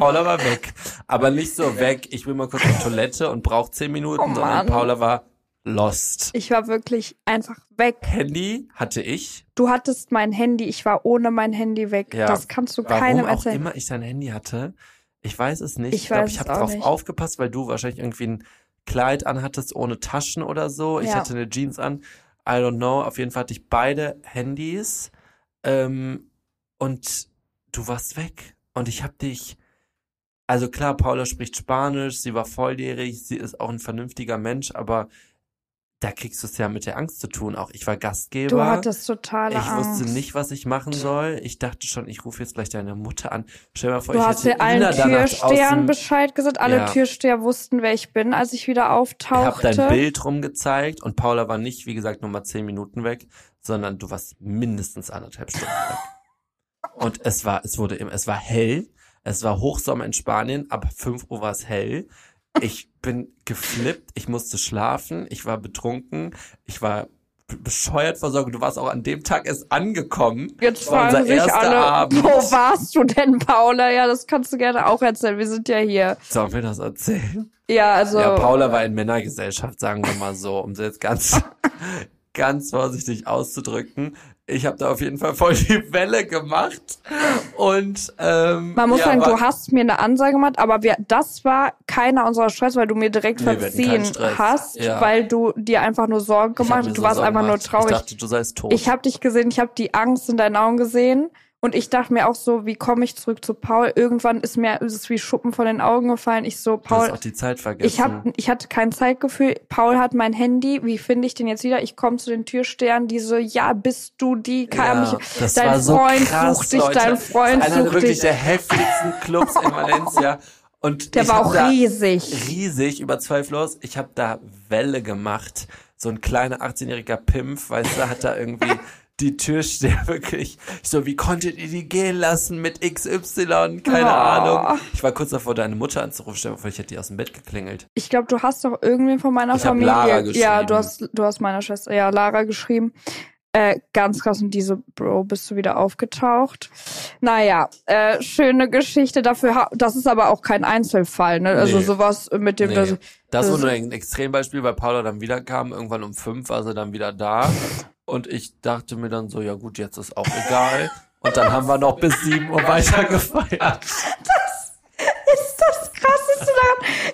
Paula war weg. Aber nicht so weg, ich will mal kurz auf Toilette und brauche zehn Minuten, Oh sondern. Paula war lost. Ich war wirklich einfach weg. Handy hatte ich. Du hattest mein Handy, ich war ohne mein Handy weg. Ja, Das kannst du Warum keinem auch erzählen. immer ich dein Handy hatte, ich weiß es nicht. Ich Ich glaube, ich habe drauf nicht. aufgepasst, weil du wahrscheinlich irgendwie ein Kleid anhattest ohne Taschen oder so. Ich Ja. hatte eine Jeans an. I don't know. Auf jeden Fall hatte ich beide Handys. Ähm, und du warst weg. Und ich habe dich. Also klar, Paula spricht Spanisch, sie war volljährig, sie ist auch ein vernünftiger Mensch, aber da kriegst du es ja mit der Angst zu tun. Auch ich war Gastgeber. Du hattest totale ich Angst. wusste nicht, was ich machen soll. Ich dachte schon, ich rufe jetzt gleich deine Mutter an. Stell dir mal vor, Du ich hast hätte ja allen Türstehern Bescheid gesagt. Alle Ja. Türsteher wussten, wer ich bin, als ich wieder Ich habe auftauchte. dein Bild rumgezeigt und Paula war nicht, wie gesagt, nur mal zehn Minuten weg, sondern du warst mindestens anderthalb Stunden weg. Und es war, es wurde immer, es war hell. Es war Hochsommer in Spanien. Ab 5 Uhr war es hell. Ich bin geflippt. Ich musste schlafen. Ich war betrunken. Ich war bescheuert versorgt. Du warst auch an dem Tag erst angekommen. Jetzt fragen sich alle, Abend. wo warst du denn, Paula? Ja, das kannst du gerne auch erzählen. Wir sind ja hier. Sollen wir das erzählen? Ja, also. Ja, Paula war in Männergesellschaft, sagen wir mal so, um sie jetzt ganz, ganz vorsichtig auszudrücken. Ich habe da auf jeden Fall voll die Welle gemacht und ähm, Man muss ja, sagen, du hast mir eine Ansage gemacht, aber wir, das war keiner unserer Stress, weil du mir direkt Nee, verziehen hast, Ja. weil du dir einfach nur Sorgen gemacht hast. Du so warst Sorgen einfach nur gemacht. traurig. Ich dachte, du seist tot. Ich habe dich gesehen, ich habe die Angst in deinen Augen gesehen und ich dachte mir auch so, wie komme ich zurück zu Paul? Irgendwann ist mir ist es wie Schuppen von den Augen gefallen. Ich so, du hast Paul, auch die Zeit vergessen. ich hab, ich hatte kein Zeitgefühl. Paul hat mein Handy. Wie finde ich den jetzt wieder? Ich komme zu den Türstehern, die so, ja, bist du die? Kann ja, mich, das dein war so Freund krass, sucht dich, Leute. dein Freund Das ist einer sucht wirklich dich. der heftigsten Clubs in Valencia. Und Der ich war auch riesig. riesig, über zweifellos. Ich habe da Welle gemacht. So ein kleiner 18-jähriger Pimpf, weißt du, hat da irgendwie die Türsteher wirklich. Ich so, wie konntet ihr die gehen lassen mit XY? Keine Oh. Ahnung. Ich war kurz davor, deine Mutter anzurufen. Vor, ich hätte die aus dem Bett geklingelt. Ich glaube, du hast doch irgendwen von meiner Ich Familie. Lara Ja, geschrieben. du hast, du hast meiner Schwester, ja, Lara geschrieben. Äh, ganz krass und diese, Bro, bist du wieder aufgetaucht. Naja, äh, schöne Geschichte dafür. Das ist aber auch kein Einzelfall, ne? Also Nee. sowas mit dem, Nee, das, das war das- nur ein Extrembeispiel, weil Paula dann wieder kam. Irgendwann um fünf war sie dann wieder da. Und ich dachte mir dann so, ja gut, jetzt ist auch egal. Und dann haben wir noch bis sieben Uhr weiter gefeiert. ist das krasseste.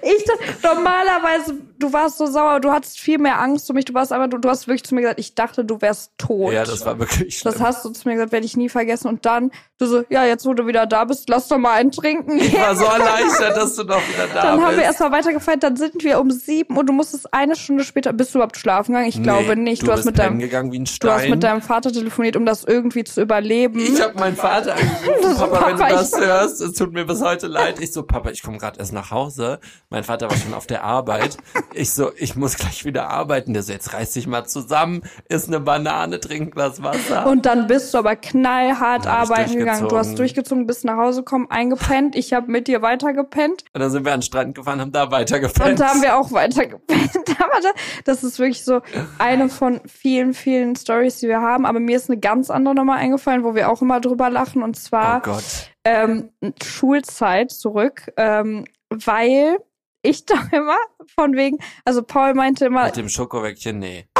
Ich dachte, normalerweise, du warst so sauer, du hattest viel mehr Angst um mich, du warst einfach, du, du hast wirklich zu mir gesagt, ich dachte, du wärst tot. Ja, das war wirklich schlimm. Das hast du zu mir gesagt, werde ich nie vergessen. Und dann, du so, ja, jetzt wo du wieder da bist, lass doch mal einen trinken. Ich war so erleichtert, dass du noch wieder da Dann bist. haben wir erstmal weitergefeiert, dann sind wir um sieben und du musstest eine Stunde später, bist du überhaupt schlafen gegangen? Ich glaube Nee, nicht. Du, Du, hast bist mit deinem, gegangen wie ein du hast mit deinem Vater telefoniert, um das irgendwie zu überleben. ich habe meinen Vater angerufen, Das- Papa, wenn Papa, du das hörst, es tut mir bis heute leid. Ich so, Papa, ich komme gerade erst nach Hause. Mein Vater war schon auf der Arbeit. Ich so, ich muss gleich wieder arbeiten. Der so, jetzt reiß dich mal zusammen, isst eine Banane, trink Glas Wasser. Und dann bist du aber knallhart arbeiten gegangen. Du hast durchgezogen. bist nach Hause gekommen, eingepennt. Ich habe mit dir weitergepennt. Und dann sind wir an den Strand gefahren, haben da weitergepennt. Und da haben wir auch weitergepennt. Aber das ist wirklich so eine von vielen, vielen Stories, die wir haben. Aber mir ist eine ganz andere Nummer eingefallen, wo wir auch immer drüber lachen. Und zwar oh ähm, Schulzeit zurück, ähm, weil ich da immer von wegen, also Paul meinte immer, Mit dem Schokowäckchen, nee.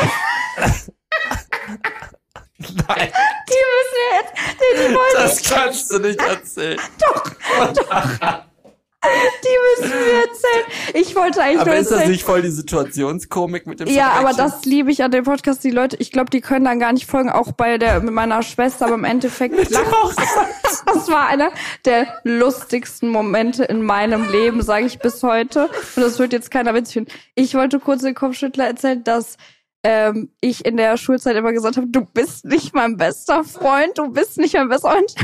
Nein, die müssen wir jetzt, die, die das kannst du nicht erzählen. die müssen wir erzählen. Ich wollte eigentlich Aber nur ist das erzählen. nicht voll die Situationskomik mit dem Ja, aber das liebe ich an dem Podcast. Die Leute, ich glaube, die können dann gar nicht folgen, auch bei der mit meiner Schwester, aber im Endeffekt lacht. Das war einer der lustigsten Momente in meinem Leben, sage ich bis heute. Und das wird jetzt keiner witzig finden. Ich wollte kurz den Kopfschüttler erzählen, dass ähm, ich in der Schulzeit immer gesagt habe, du bist nicht mein bester Freund, du bist nicht mein bester Freund.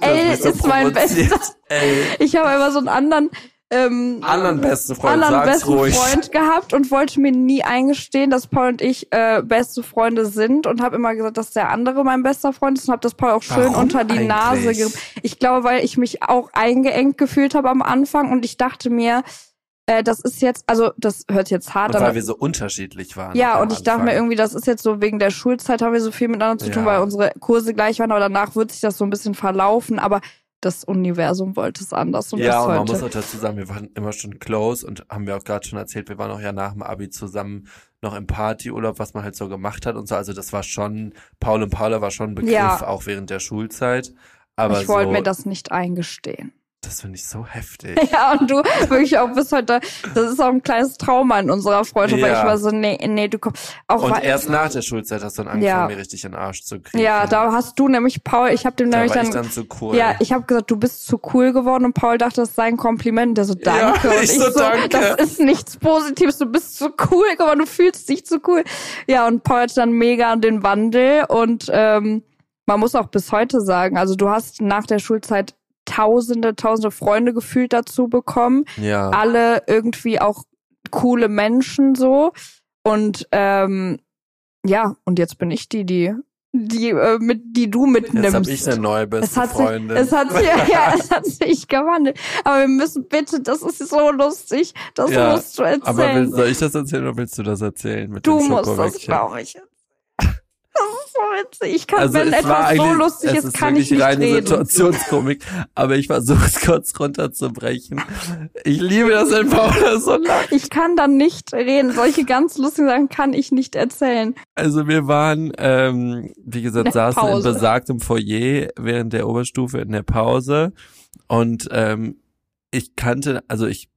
L so ist mein bester. Ey, Ich habe immer so einen anderen ähm, anderen besten Freund, anderen besten ruhig. Freund gehabt und wollte mir nie eingestehen, dass Paul und ich äh, beste Freunde sind und habe immer gesagt, dass der andere mein bester Freund ist und habe das Paul auch schön Warum unter die Nase eigentlich? gerieben. Ich glaube, weil ich mich auch eingeengt gefühlt habe am Anfang und ich dachte mir, äh, das ist jetzt, also das hört jetzt hart an. weil wir so unterschiedlich waren. Ja, und ich dachte mir irgendwie, das ist jetzt so wegen der Schulzeit haben wir so viel miteinander zu tun, Ja. weil unsere Kurse gleich waren, aber danach wird sich das so ein bisschen verlaufen, aber das Universum wollte es anders und Ja, und man muss auch dazu sagen, wir waren immer schon close und haben wir auch gerade schon erzählt, wir waren auch ja nach dem Abi zusammen noch im Partyurlaub, was man halt so gemacht hat und so. Also das war schon, Paul und Paula war schon ein Begriff, Ja. auch während der Schulzeit. Aber ich wollte so, mir das nicht eingestehen. Das finde ich so heftig. Ja, und du wirklich auch bis heute, das ist auch ein kleines Trauma in unserer Freundschaft, weil Ja. ich war so, nee, nee, du kommst auch Und weil- erst nach der Schulzeit hast du dann angefangen, Ja. mir richtig in den Arsch zu kriegen. Ja, da hast du nämlich Paul, ich habe dem da nämlich war dann, ich dann zu cool. ja, ich habe gesagt, du bist zu cool geworden und Paul dachte, das sei ein Kompliment. Der so, danke. Ja, und ich so, danke. das ist nichts Positives, du bist zu cool geworden, du fühlst dich zu cool. Ja, und Paul hat dann mega den Wandel und ähm, man muss auch bis heute sagen, also du hast nach der Schulzeit tausende, tausende Freunde gefühlt dazu bekommen ja. alle irgendwie auch coole Menschen so. Und ähm, ja, und jetzt bin ich die, die, die, äh, mit, die du mitnimmst. Jetzt habe ich eine neue beste es hat Freundin. sich, es hat sich, ja, es hat sich gewandelt. Aber wir müssen bitte, das ist so lustig, das Ja, musst du erzählen. Aber will, soll ich das erzählen oder willst du das erzählen mit du musst das, glaube ich. Das ist so witzig. Ich kann, Also wenn es war etwas so eigentlich, lustig es ist, ist kann ich nicht reine reden. Situationskomik, aber ich versuche es kurz runterzubrechen. Ich liebe das, wenn Paula so lacht. Ich kann dann nicht reden. Solche ganz lustigen Sachen kann ich nicht erzählen. Also wir waren, ähm, wie gesagt, In saßen in Pause. besagtem Foyer während der Oberstufe in der Pause und ähm, ich kannte, also ich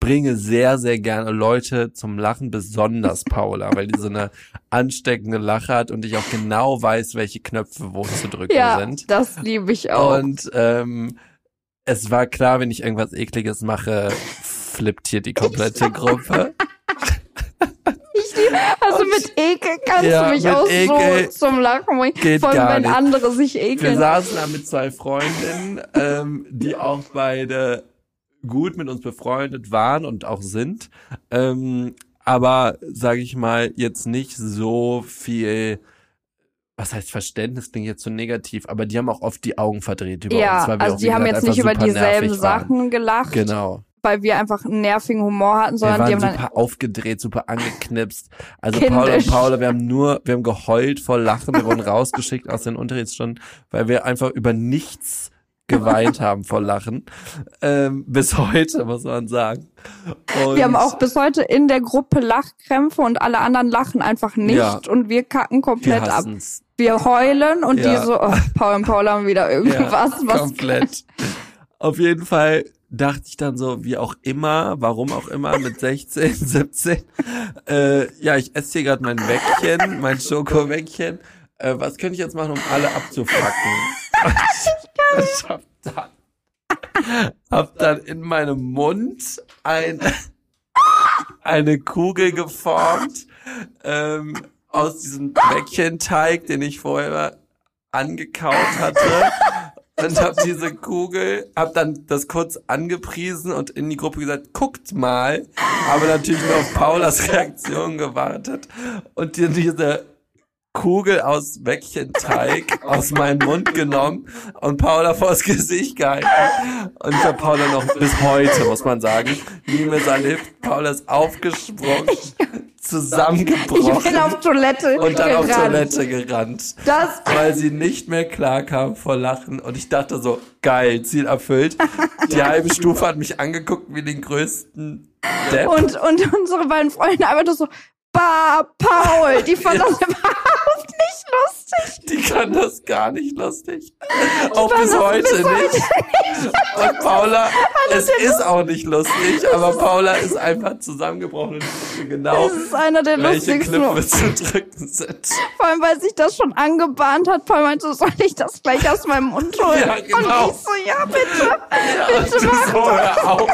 bringe sehr, sehr gerne Leute zum Lachen, besonders Paula, weil die so eine ansteckende Lache hat und ich auch genau weiß, welche Knöpfe wo zu drücken Ja, sind. das liebe ich auch. Und ähm, es war klar, wenn ich irgendwas Ekliges mache, flippt hier die komplette Gruppe. Ich liebe, also mit Ekel kannst Ja, du mich auch Ekel so zum Lachen bringen. geht Vor allem, gar wenn nicht. andere sich Wir ekeln. saßen da mit zwei Freundinnen, ähm, die auch beide gut mit uns befreundet waren und auch sind. Ähm, aber, sage ich mal, jetzt nicht so viel, was heißt Verständnis, klingt jetzt so negativ, aber die haben auch oft die Augen verdreht über uns. ja, weil wir also auch, die haben gesagt, jetzt nicht über dieselben waren. Sachen gelacht, Genau. weil wir einfach einen nervigen Humor hatten, Wir sondern die waren haben dann super aufgedreht, super angeknipst. Also Kindisch. Paula und Paula, wir haben nur, wir haben geheult vor Lachen, wir wurden rausgeschickt aus den Unterrichtsstunden, weil wir einfach über nichts geweint haben vor Lachen. Ähm, bis heute, muss man sagen. Und wir haben auch bis heute in der Gruppe Lachkrämpfe und alle anderen lachen einfach nicht Ja. und wir kacken wir komplett ab. hassen's. Wir heulen und Ja. die so, oh, Paul und Paul haben wieder irgendwas, ja, was komplett. Auf jeden Fall dachte ich dann so, wie auch immer, warum auch immer, mit 16, 17, äh, ja, ich esse hier gerade mein Wäckchen, mein Schokowäckchen. Äh, was könnte ich jetzt machen, um alle abzufacken? ich hab dann, hab dann in meinem Mund ein, eine Kugel geformt ähm, aus diesem Bäckchenteig, den ich vorher angekaut hatte. Und hab diese Kugel, hab dann das kurz angepriesen und in die Gruppe gesagt, guckt mal. Aber natürlich nur auf Paulas Reaktion gewartet. Und diese Kugel aus Bäckchenteig aus meinem Mund genommen und Paula vors Gesicht gehalten. Und ich hab Paula noch bis heute, muss man sagen, nie mehr erlebt. Paula ist aufgesprungen, ich bin zusammengebrochen auf Toilette und dann auf gerannt. Toilette gerannt Das, weil sie nicht mehr klar kam vor Lachen und ich dachte so, geil, Ziel erfüllt. Die halbe Stufe hat mich angeguckt wie den größten Depp. und, und unsere beiden Freunde einfach nur so, Bah, Paul, die fand das überhaupt nicht lustig. die kann das gar nicht lustig. Auch bis heute heute nicht. Und Paula, es ist auch nicht lustig, aber Paula ist einfach zusammengebrochen und wusste genau, Das ist einer der welche lustigsten. Knöpfe zu drücken sind. Vor allem, weil sich das schon angebahnt hat. Paul meinte, soll ich das gleich aus meinem Mund holen? Ja, genau. Und ich so, ja, bitte. Ja, bitte mach so, hör auf.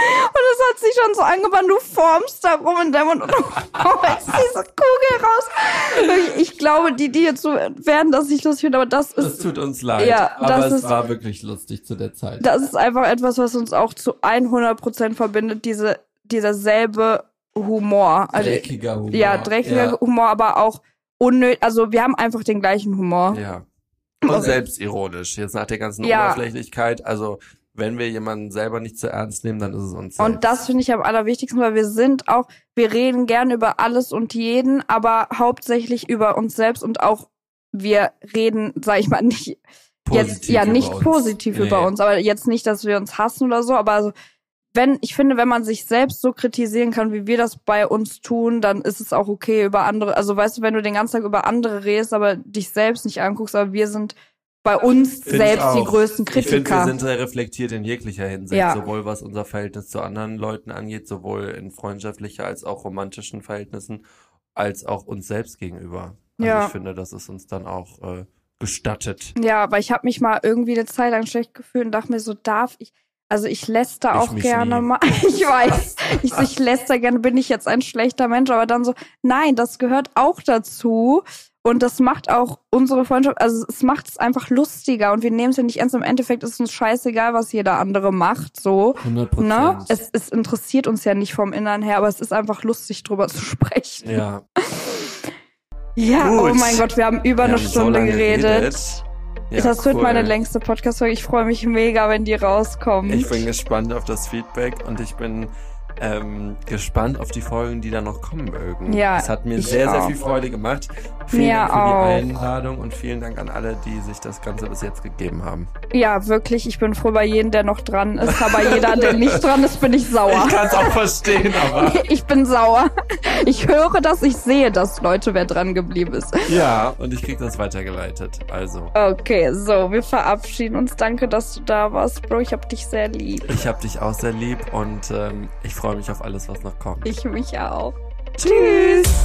Und es hat sich schon so angebahnt, du formst da rum in deinem Mund und du holst diese Kugel raus. Ich glaube, die, die jetzt so werden das nicht lustig finden, aber das Es ist, tut uns leid, Ja, aber das es ist- war wirklich lustig zu der Zeit. das ist einfach etwas, was uns auch zu 100% verbindet, diese, dieser selbe Humor. Also, Dreckiger Humor. ja, dreckiger Ja. Humor, aber auch unnötig. Also wir haben einfach den gleichen Humor. Ja. Und selbstironisch, jetzt nach der ganzen Ja. Oberflächlichkeit. Also, wenn wir jemanden selber nicht zu ernst nehmen, dann ist es uns selbst. Und das finde ich am allerwichtigsten, weil wir sind auch, wir reden gern über alles und jeden, aber hauptsächlich über uns selbst und auch wir reden, sag ich mal, nicht jetzt Positiv ja über nicht uns. positiv Nee. über uns, aber jetzt nicht, dass wir uns hassen oder so, aber also wenn ich finde, wenn man sich selbst so kritisieren kann, wie wir das bei uns tun, dann ist es auch okay über andere. Also weißt du, wenn du den ganzen Tag über andere redest, aber dich selbst nicht anguckst, aber wir sind bei uns Find selbst die größten Ich finde, wir Kritiker. sind sehr reflektiert in jeglicher Hinsicht, Ja. sowohl was unser Verhältnis zu anderen Leuten angeht, sowohl in freundschaftlicher als auch romantischen Verhältnissen, als auch uns selbst gegenüber. Also Ja. ich finde, das ist uns dann auch äh, gestattet. Ja, aber ich habe mich mal irgendwie eine Zeit lang schlecht gefühlt und dachte mir so, darf ich, also ich läster Ich auch gerne nie. mal, ich weiß, ich, ich läster gerne, bin ich jetzt ein schlechter Mensch, aber dann so, nein, das gehört auch dazu und das macht auch unsere Freundschaft, also es macht es einfach lustiger und wir nehmen es ja nicht ernst, im Endeffekt ist uns scheißegal, was jeder andere macht, so. 100 Ne? Es, es interessiert uns ja nicht vom Innern her, aber es ist einfach lustig, drüber zu sprechen. ja. Ja, Gut. oh mein Gott, wir haben über Wir eine haben so Stunde lange geredet. Ja, das wird cool. meine längste Podcast-Folge. Ich freue mich mega, wenn die rauskommt. Ich bin gespannt auf das Feedback und ich bin ähm, gespannt auf die Folgen, die da noch kommen mögen. Ja, Es hat mir sehr, sehr auch. viel Freude gemacht. Vielen Mir Dank für auch. die Einladung und vielen Dank an alle, die sich das Ganze bis jetzt gegeben haben. ja, wirklich. Ich bin froh bei jedem, der noch dran ist. Aber jeder, der nicht dran ist, bin ich sauer. Ich kann es auch verstehen, aber Ich bin sauer. Ich höre das, ich sehe das, Leute, wer dran geblieben ist. ja, und ich krieg das weitergeleitet. Also, Okay, so, wir verabschieden uns. Danke, dass du da warst, Bro. Ich hab dich sehr lieb. ich hab dich auch sehr lieb und ähm, ich freue mich auf alles, was noch kommt. Ich mich auch. Tschüss.